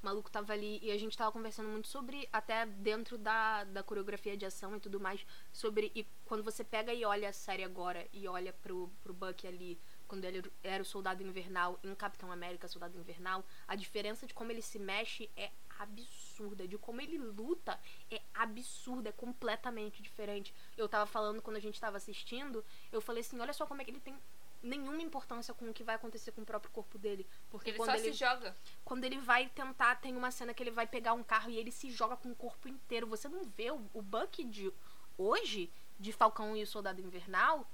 o maluco tava ali e a gente tava conversando muito sobre, até dentro da, da coreografia de ação e tudo mais, sobre. E quando você pega e olha a série agora e olha pro, pro Buck ali quando ele era o Soldado Invernal em Capitão América, Soldado Invernal, a diferença de como ele se mexe é absurda, de como ele luta é absurda, é completamente diferente. Eu tava falando quando a gente tava assistindo, eu falei assim, olha só como é que ele tem nenhuma importância com o que vai acontecer com o próprio corpo dele. Porque Ele quando só ele, se joga. quando ele vai tentar, tem uma cena que ele vai pegar um carro e ele se joga com o corpo inteiro. Você não vê o, o Buck de hoje, de Falcão e o Soldado Invernal,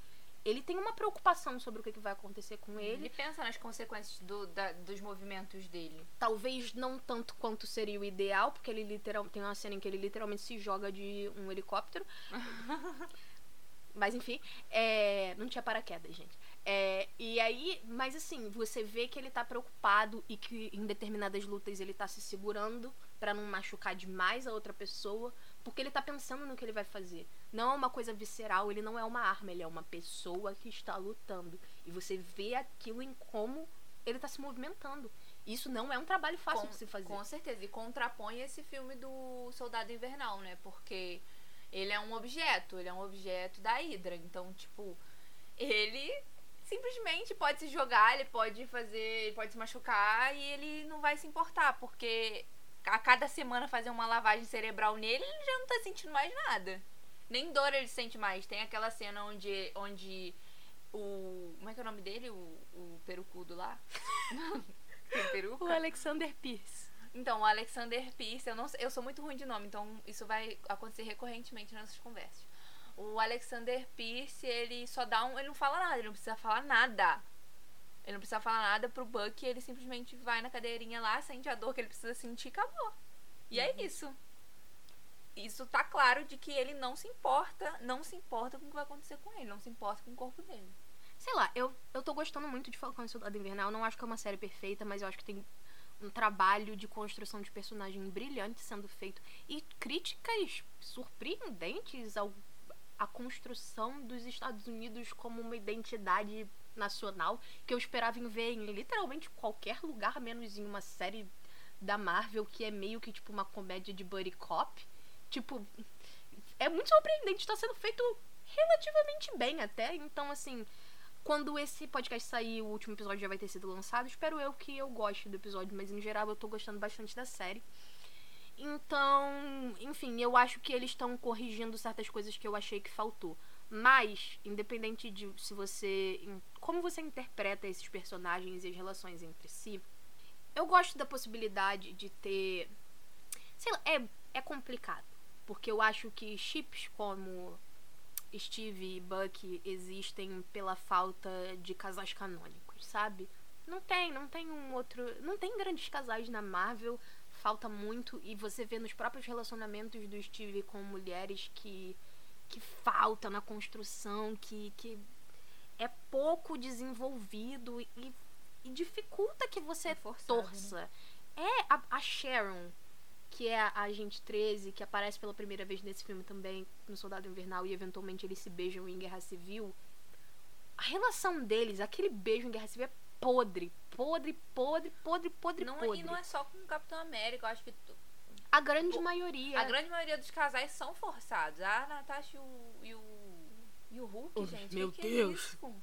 ele tem uma preocupação sobre o que, que vai acontecer com ele. Ele pensa nas consequências do, da- dos movimentos dele. Talvez não tanto quanto seria o ideal, porque ele literal tem uma cena em que ele literalmente se joga de um helicóptero. mas enfim, é, não tinha paraquedas, gente. É, e aí, mas assim, você vê que ele tá preocupado e que em determinadas lutas ele tá se segurando pra não machucar demais a outra pessoa, porque ele tá pensando no que ele vai fazer. Não é uma coisa visceral, ele não é uma arma, ele é uma pessoa que está lutando. E você vê aquilo em como ele tá se movimentando. Isso não é um trabalho fácil com, de se fazer. Com certeza. E contrapõe esse filme do Soldado Invernal, né? Porque ele é um objeto, ele é um objeto da Hydra. Então, tipo, ele simplesmente pode se jogar, ele pode fazer, ele pode se machucar e ele não vai se importar, porque a cada semana fazer uma lavagem cerebral nele, ele já não tá sentindo mais nada. Nem dor ele sente mais. Tem aquela cena onde, onde o. Como é que é o nome dele? O, o perucudo lá? Tem peruca? O Alexander Pierce. Então, o Alexander Pierce, eu, não, eu sou muito ruim de nome, então isso vai acontecer recorrentemente nessas conversas. O Alexander Pierce, ele só dá um. Ele não fala nada, ele não precisa falar nada. Ele não precisa falar nada pro Buck, ele simplesmente vai na cadeirinha lá, sente a dor que ele precisa sentir e acabou. E é isso. Isso tá claro de que ele não se importa, não se importa com o que vai acontecer com ele, não se importa com o corpo dele. Sei lá, eu, eu tô gostando muito de Falcão e Soldado Invernal. Não acho que é uma série perfeita, mas eu acho que tem um trabalho de construção de personagem brilhante sendo feito. E críticas surpreendentes ao, à construção dos Estados Unidos como uma identidade nacional que eu esperava em ver em literalmente qualquer lugar, menos em uma série da Marvel que é meio que tipo uma comédia de buddy cop. Tipo, é muito surpreendente, tá sendo feito relativamente bem até. Então, assim, quando esse podcast sair, o último episódio já vai ter sido lançado. Espero eu que eu goste do episódio, mas em geral eu tô gostando bastante da série. Então, enfim, eu acho que eles estão corrigindo certas coisas que eu achei que faltou. Mas, independente de se você. como você interpreta esses personagens e as relações entre si, eu gosto da possibilidade de ter. Sei lá, é, é complicado. Porque eu acho que chips como Steve e Bucky existem pela falta de casais canônicos, sabe? Não tem, não tem um outro. Não tem grandes casais na Marvel, falta muito, e você vê nos próprios relacionamentos do Steve com mulheres que. Que falta na construção, que. que é pouco desenvolvido e, e dificulta que você É forçado, torça. É, a, a Sharon, que é a Agente 13, que aparece pela primeira vez nesse filme também, no Soldado Invernal, e eventualmente eles se beijam em Guerra Civil. A relação deles, aquele beijo em Guerra Civil é podre. Podre, podre, podre, podre, Não, podre. e não é só com o Capitão América, eu acho que A grande o- maioria. a grande maioria dos casais são forçados. A Natasha e o. e o, e o Hulk, Oh, gente. meu que que Deus. É isso?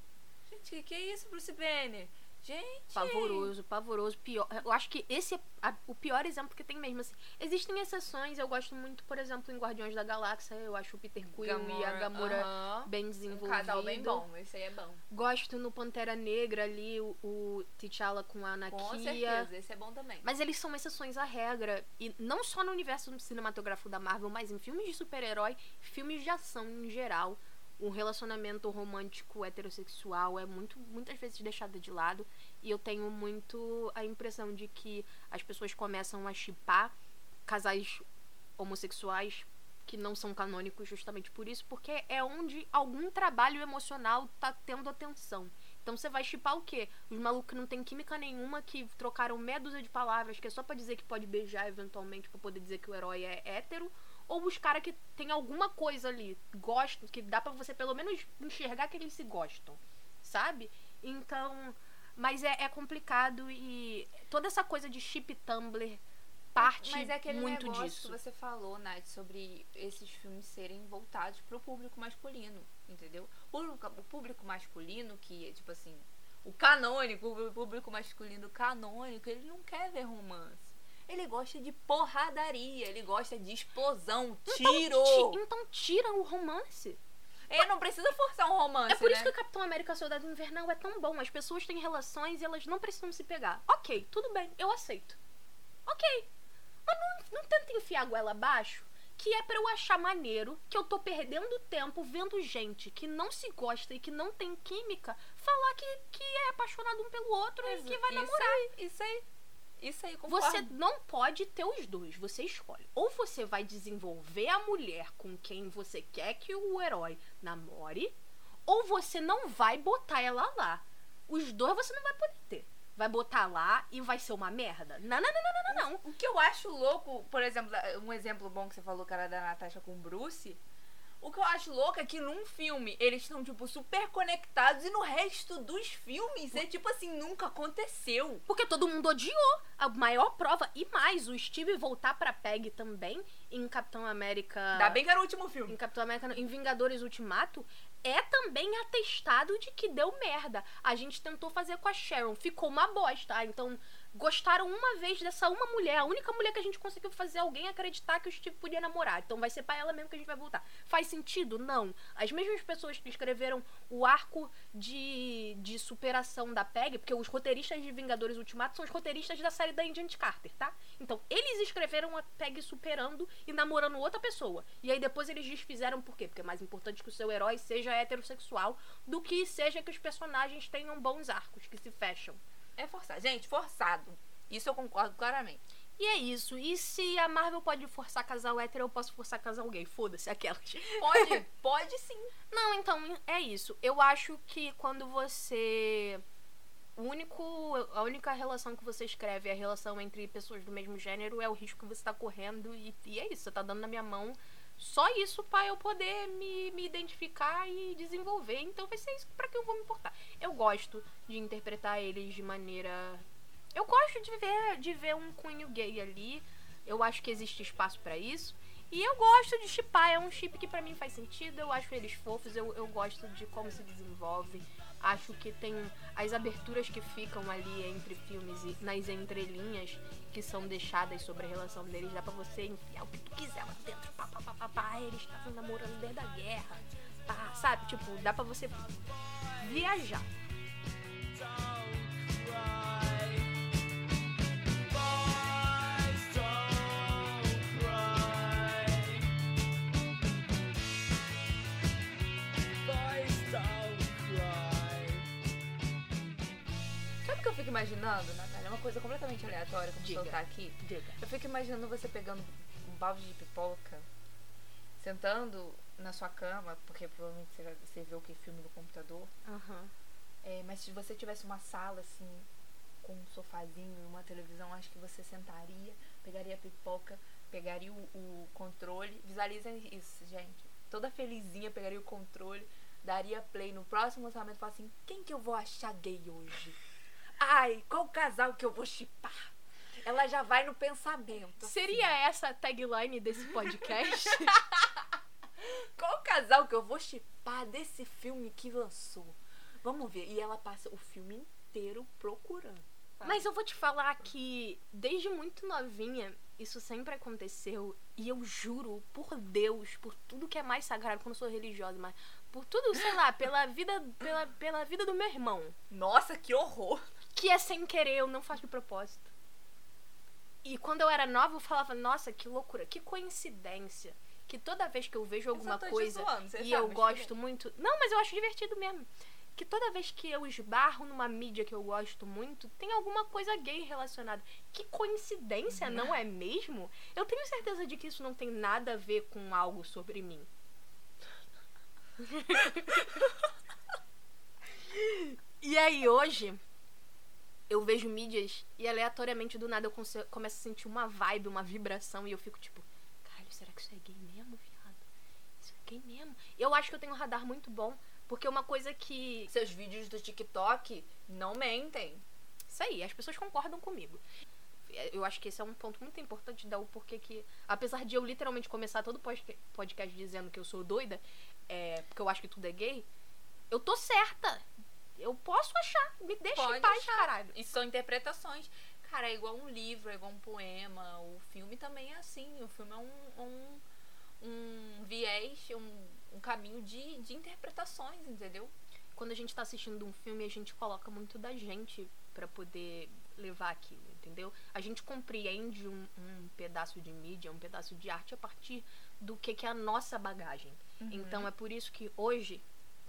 Gente, que, que é isso, Bruce Banner? Gente. Pavoroso, pavoroso, pior. Eu acho que esse é a- o pior exemplo que tem mesmo, assim. Existem exceções, eu gosto muito, por exemplo, em Guardiões da Galáxia, eu acho o Peter Quill e a Gamora aham. bem Um desenvolvido. casal bem bom, esse aí é bom. Gosto no Pantera Negra ali, o, o T'Challa com a Anakia. Com certeza, esse é bom também. Mas eles são exceções à regra. E não só no universo cinematográfico da Marvel, mas em filmes de super-herói, filmes de ação em geral. O relacionamento romântico heterossexual é muito, muitas vezes deixado de lado. E eu tenho muito a impressão de que as pessoas começam a chipar casais homossexuais que não são canônicos justamente por isso, porque é onde algum trabalho emocional tá tendo atenção. Então você vai chipar o quê? Os malucos que não tem química nenhuma, que trocaram meia dúzia de palavras, que é só pra dizer que pode beijar eventualmente, pra poder dizer que o herói é hétero. Ou os caras que tem alguma coisa ali, gostam, que dá pra você pelo menos enxergar que eles se gostam, sabe? Então. Mas é, é complicado e toda essa coisa de chip Tumblr parte Mas é aquele muito negócio disso. que você falou, Nath, sobre esses filmes serem voltados pro público masculino, entendeu? O público, o masculino, que, tipo assim, o canônico, o público masculino canônico, ele não quer ver romance. Ele gosta de porradaria, ele gosta de explosão, tiro. Então, ti- então tira o romance. Ele não precisa forçar um romance, É por né? isso que o Capitão América Soldado Invernal é tão bom. As pessoas têm relações e elas não precisam se pegar. Ok, tudo bem, eu aceito. Ok. Mas não, não tenta enfiar a goela abaixo, que é pra eu achar maneiro que eu tô perdendo tempo vendo gente que não se gosta e que não tem química falar que, que é apaixonado um pelo outro e que vai isso namorar. Aí, isso aí. Isso aí, concordo. Você não pode ter os dois, você escolhe. Ou você vai desenvolver a mulher com quem você quer que o herói namore, ou você não vai botar ela lá. Os dois você não vai poder ter. Vai botar lá e vai ser uma merda? Não, não, não, não, não, não. O que eu acho louco, por exemplo, um exemplo bom que você falou, cara, da Natasha com o Bruce. O que eu acho louco é que num filme eles estão, tipo, super conectados e no resto dos filmes é tipo assim, nunca aconteceu. Porque todo mundo odiou. A maior prova. E mais, o Steve voltar pra Peg também em Capitão América. Ainda bem que era o último filme. em Capitão América, em Vingadores Ultimato, é também atestado de que deu merda. A gente tentou fazer com a Sharon, ficou uma bosta. Ah, Então, gostaram uma vez dessa uma mulher, a única mulher que a gente conseguiu fazer alguém acreditar que o Steve podia namorar. Então vai ser pra ela mesmo que a gente vai voltar. Faz sentido? Não. As mesmas pessoas que escreveram o arco de, de superação da Peg, porque os roteiristas de Vingadores Ultimato são os roteiristas da série da Agent Carter, tá? Então, eles escreveram a Peg superando e namorando outra pessoa. E aí depois eles desfizeram por quê? Porque é mais importante que o seu herói seja heterossexual do que seja que os personagens tenham bons arcos que se fecham. É forçado. Gente, forçado. Isso eu concordo claramente. E é isso. E se a Marvel pode forçar casal hétero, eu posso forçar casal gay. Foda-se, aquelas. Pode, pode sim. Não, então é isso. Eu acho que quando você. O único, a única relação que você escreve é a relação entre pessoas do mesmo gênero, é o risco que você tá correndo. E, e é isso, você tá dando na minha mão só isso pra eu poder me, me identificar e desenvolver. Então vai ser isso pra que eu vou me importar. Eu gosto de interpretar eles de maneira. Eu gosto de ver, de ver um cunho gay ali. Eu acho que existe espaço pra isso. E eu gosto de chipar, é um chip que pra mim faz sentido. Eu acho eles fofos, eu, eu gosto de como se desenvolve. Acho que tem as aberturas que ficam ali entre filmes e nas entrelinhas que são deixadas sobre a relação deles. Dá pra você enfiar o que tu quiser lá dentro. Pá, pá, pá, pá, pá. Eles estavam namorando desde a guerra. Pá, sabe? Tipo, dá pra você viajar. Imaginando, Natália? É uma coisa completamente aleatória, como Diga. soltar aqui. Diga. Eu fico imaginando você pegando um balde de pipoca, sentando na sua cama, porque provavelmente você, vai- você vê o que filme no computador. Aham. É, mas se você tivesse uma sala assim, com um sofazinho e uma televisão, acho que você sentaria, pegaria a pipoca, pegaria o, o controle. Visualizem isso, gente. Toda felizinha pegaria o controle, daria play no próximo lançamento e falaria assim: quem que eu vou achar gay hoje? Ai, qual casal que eu vou chipar? Ela já vai no pensamento. assim. Seria essa a tagline desse podcast? Qual casal que eu vou chipar desse filme que lançou? Vamos ver. E ela passa o filme inteiro procurando. sabe? Mas eu vou te falar que desde muito novinha isso sempre aconteceu e eu juro por Deus, por tudo que é mais sagrado, quando eu sou religiosa, mas por tudo, sei lá, pela vida, pela, pela vida do meu irmão, Nossa, que horror! Que é sem querer, eu não faço de propósito. E quando eu era nova, eu falava, nossa, que loucura, que coincidência. Que toda vez que eu vejo alguma te coisa zoando, e eu gosto muito. Não, mas eu acho divertido mesmo. Que toda vez que eu esbarro numa mídia que eu gosto muito, tem alguma coisa gay relacionada. Que coincidência, não é mesmo? Eu tenho certeza de que isso não tem nada a ver com algo sobre mim. e aí hoje eu vejo mídias e aleatoriamente do nada eu começo a sentir uma vibe, uma vibração e eu fico tipo, caralho, será que isso é gay mesmo, viado? Isso é gay mesmo? Eu acho que eu tenho um radar muito bom, porque uma coisa que. Seus vídeos do TikTok não mentem. Isso aí, as pessoas concordam comigo. Eu acho que esse é um ponto muito importante da o porquê que. Apesar de eu literalmente começar todo podca- podcast dizendo que eu sou doida, é, porque eu acho que tudo é gay, eu tô certa. Eu posso achar. Me deixa Pode em paz, achar. caralho. E são interpretações. Cara, é igual um livro, é igual um poema. O filme também é assim. O filme é um, um, um viés, um, um caminho de, de interpretações, entendeu? Quando a gente tá assistindo um filme, a gente coloca muito da gente pra poder levar aquilo, entendeu? A gente compreende um, um pedaço de mídia, um pedaço de arte a partir do que, que é a nossa bagagem. Então é por isso que hoje,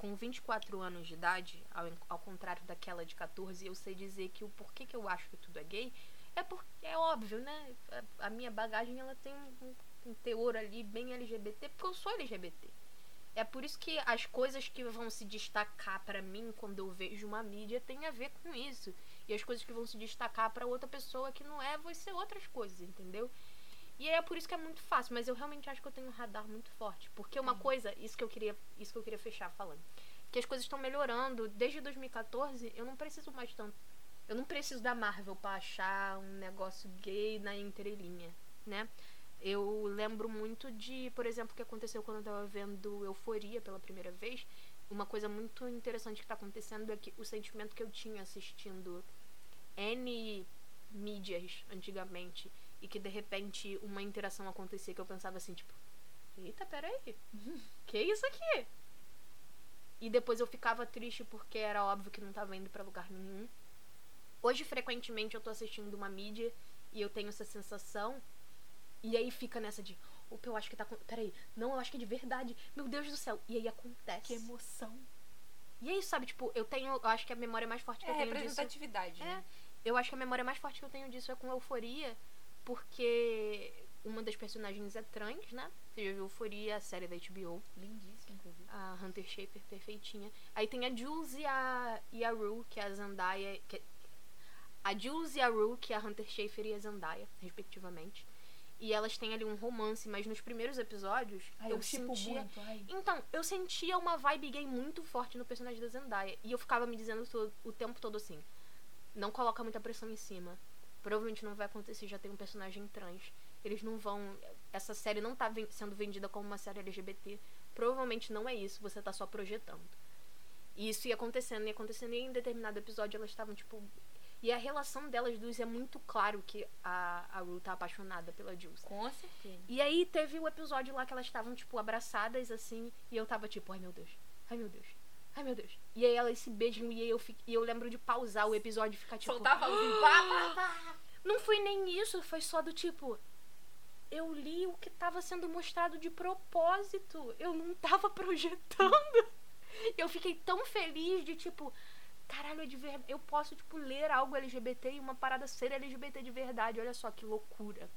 com 24 anos de idade, ao, ao contrário daquela de 14, eu sei dizer que o porquê que eu acho que tudo é gay é porque é óbvio, né? A, a minha bagagem ela tem um, um teor ali bem LGBT, porque eu sou LGBT. É por isso que as coisas que vão se destacar pra mim quando eu vejo uma mídia tem a ver com isso. E as coisas que vão se destacar pra outra pessoa que não é, vai ser outras coisas, entendeu? E é por isso que é muito fácil, mas eu realmente acho que eu tenho um radar muito forte, porque uma coisa, isso que eu queria, isso que eu queria fechar falando, que as coisas estão melhorando desde 2014, eu não preciso mais tanto. Eu não preciso da Marvel pra achar um negócio gay na entrelinha, né? Eu lembro muito de, por exemplo, o que aconteceu quando eu tava vendo Euforia pela primeira vez. Uma coisa muito interessante que tá acontecendo é que o sentimento que eu tinha assistindo N mídias antigamente e que de repente uma interação acontecia que eu pensava assim, tipo, eita, peraí, que isso aqui? E depois eu ficava triste porque era óbvio que não tava indo pra lugar nenhum. Hoje, frequentemente, eu tô assistindo uma mídia e eu tenho essa sensação. E aí fica nessa de, opa, eu acho que tá. Peraí, não, eu acho que é de verdade. Meu Deus do céu. E aí acontece. emoção. E é isso, sabe? Tipo, eu tenho. Eu acho que a memória mais forte que É eu tenho disso. representatividade. É, né? eu acho que a memória mais forte que eu tenho disso é com Euforia, porque uma das personagens é trans, né? Você já viu Euforia, a série da HBO, Lindíssimo, inclusive. a Hunter Schafer perfeitinha. Aí tem a Jules e a, e a Rue, que é a Zendaya. Que, a Jules e a Rue, que é a Hunter Schafer e a Zendaya, respectivamente. E elas têm ali um romance, mas nos primeiros episódios eu, sentia. muito. Ai. Então, eu sentia uma vibe gay muito forte no personagem da Zendaya. E eu ficava me dizendo to- o tempo todo assim: não coloca muita pressão em cima. Provavelmente não vai acontecer, já tem um personagem trans. Eles não vão. Essa série não tá ven- sendo vendida como uma série LGBT. Provavelmente não é isso, você tá só projetando. E isso ia acontecendo, ia acontecendo, e em determinado episódio elas estavam, tipo. E a relação delas duas é muito claro que a, a Rue tá apaixonada pela Jules. Com certeza. E aí teve o episódio lá que elas estavam, tipo, abraçadas, assim, e eu tava tipo, ai meu Deus, ai meu Deus, ai meu Deus. E aí elas se beijam e aí eu, fi- e eu lembro de pausar o episódio e ficar tipo. Soltava assim, pá, pá, pá. Não foi nem isso, foi só do tipo. Eu li o que tava sendo mostrado de propósito. Eu não tava projetando. Eu fiquei tão feliz de tipo. Caralho, é de verdade. Eu posso, tipo, ler algo LGBT e uma parada ser LGBT de verdade. Olha só que loucura.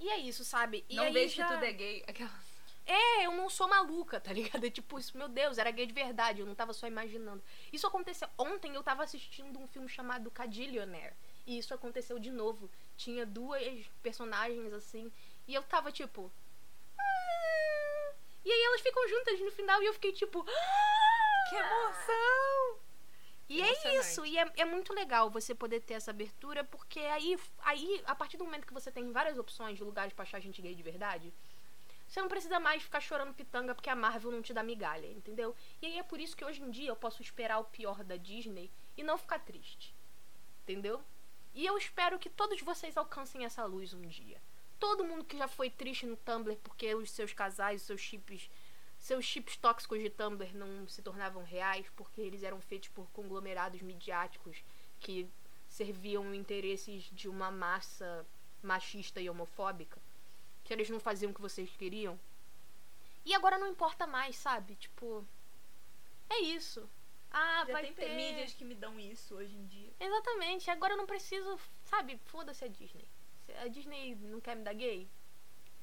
E é isso, sabe? E Não vejo já... que tudo é gay. Aquela... É, eu não sou maluca, tá ligado? É tipo, isso, meu Deus, era gay de verdade, eu não tava só imaginando. Isso aconteceu. Ontem eu tava assistindo um filme chamado Cadillionaire. E isso aconteceu de novo. Tinha duas personagens assim. E eu tava tipo. "Ah". E aí elas ficam juntas no final e eu fiquei tipo. "Ah". Que emoção! E é isso, e é, é muito legal você poder ter essa abertura, porque aí, aí, a partir do momento que você tem várias opções de lugares pra achar gente gay de verdade, você não precisa mais ficar chorando pitanga porque a Marvel não te dá migalha, entendeu? E aí é por isso que hoje em dia eu posso esperar o pior da Disney e não ficar triste. Entendeu? E eu espero que todos vocês alcancem essa luz um dia. Todo mundo que já foi triste no Tumblr porque os seus casais, os seus chips, seus chips tóxicos de Tumblr não se tornavam reais porque eles eram feitos por conglomerados midiáticos que serviam interesses de uma massa machista e homofóbica, que eles não faziam o que vocês queriam. E agora não importa mais, sabe? Tipo, é isso. Ah, Já vai tem ter mídias que me dão isso hoje em dia. Exatamente. Agora eu não preciso, sabe? Foda-se a Disney. Se a Disney não quer me dar gay,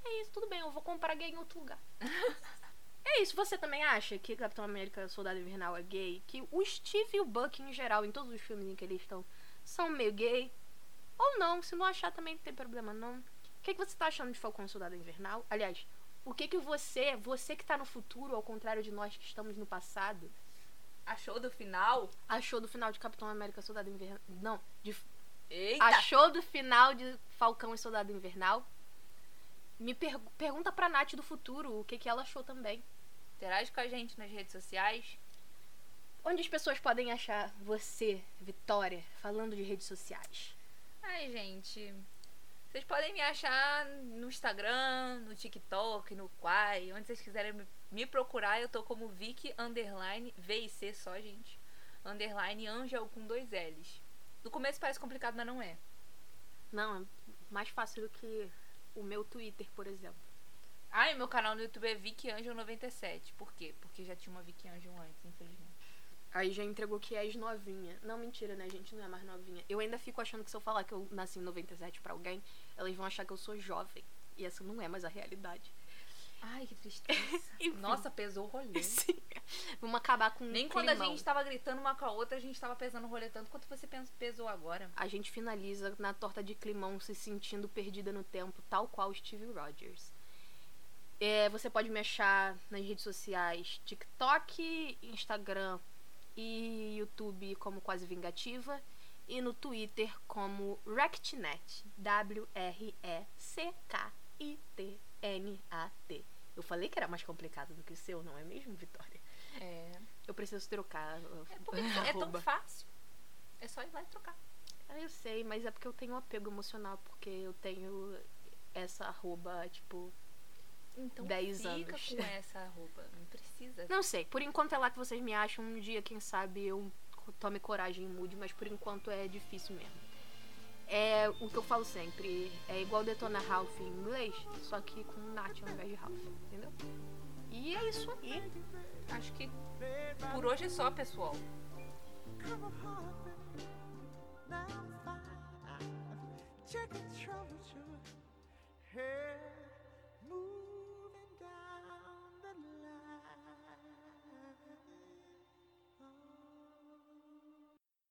é isso, tudo bem, eu vou comprar gay em outro lugar. é isso, você também acha que Capitão América Soldado Invernal é gay? Que o Steve e o Buck, em geral, em todos os filmes em que eles estão, são meio gay? Ou não, se não achar também não tem problema não. O que, que você tá achando de Falcão e Soldado Invernal? Aliás, o que que você, você que tá no futuro, ao contrário de nós que estamos no passado, Achou do final? achou do final de Capitão América Soldado Invernal? Não, de Eita! Achou do final de Falcão e Soldado Invernal? Me per- pergunta pra Nath do futuro o que, que ela achou também. Interage com a gente nas redes sociais. onde as pessoas podem achar você, Vitória, falando de redes sociais? Ai, gente. Vocês podem me achar no Instagram, no TikTok, no Quai, onde vocês quiserem me- procurar, eu tô como Vicky underline VIC só, gente. Underline Angel com dois L's. No começo parece complicado, mas não é. Não, é mais fácil do que o meu Twitter, por exemplo. Ah, e meu canal no YouTube é Vicky Angel 97. Por quê? Porque já tinha uma Vicky Angel antes, infelizmente. Aí já entregou que és novinha. Não, mentira, né, gente? Não é mais novinha. Eu ainda fico achando que se eu falar que eu nasci em 97 pra alguém, elas vão achar que eu sou jovem. E essa não é mais a realidade. Ai, que tristeza. Nossa, pesou o rolê. Sim. Vamos acabar com um Nem quando a climão. gente tava gritando uma com a outra, a gente tava pesando o rolê tanto quanto você pesou agora. A gente finaliza na torta de climão se sentindo perdida no tempo, tal qual Steve Rogers. É, você pode me achar nas redes sociais TikTok, Instagram e YouTube como Quase Vingativa. E no Twitter como RectNet. W-R-E-C-K-I-T-N-A-T. Eu falei que era mais complicado do que o seu, não é mesmo, Vitória? É. Eu preciso trocar. É, porque é tão arroba. fácil. É só ir lá e trocar. Ah, eu sei, mas é porque eu tenho um apego emocional, porque eu tenho essa arroba, tipo. Então 10 fica anos. com essa roupa. Não precisa. Não sei, por enquanto é lá que vocês me acham. Um dia, quem sabe, eu tome coragem e mude, mas por enquanto é difícil mesmo. É o que eu falo sempre, é igual Detona Ralph em inglês, só que com Nath ao invés de Ralph, entendeu? E é isso aí. Acho que por hoje é só, pessoal. Come apart,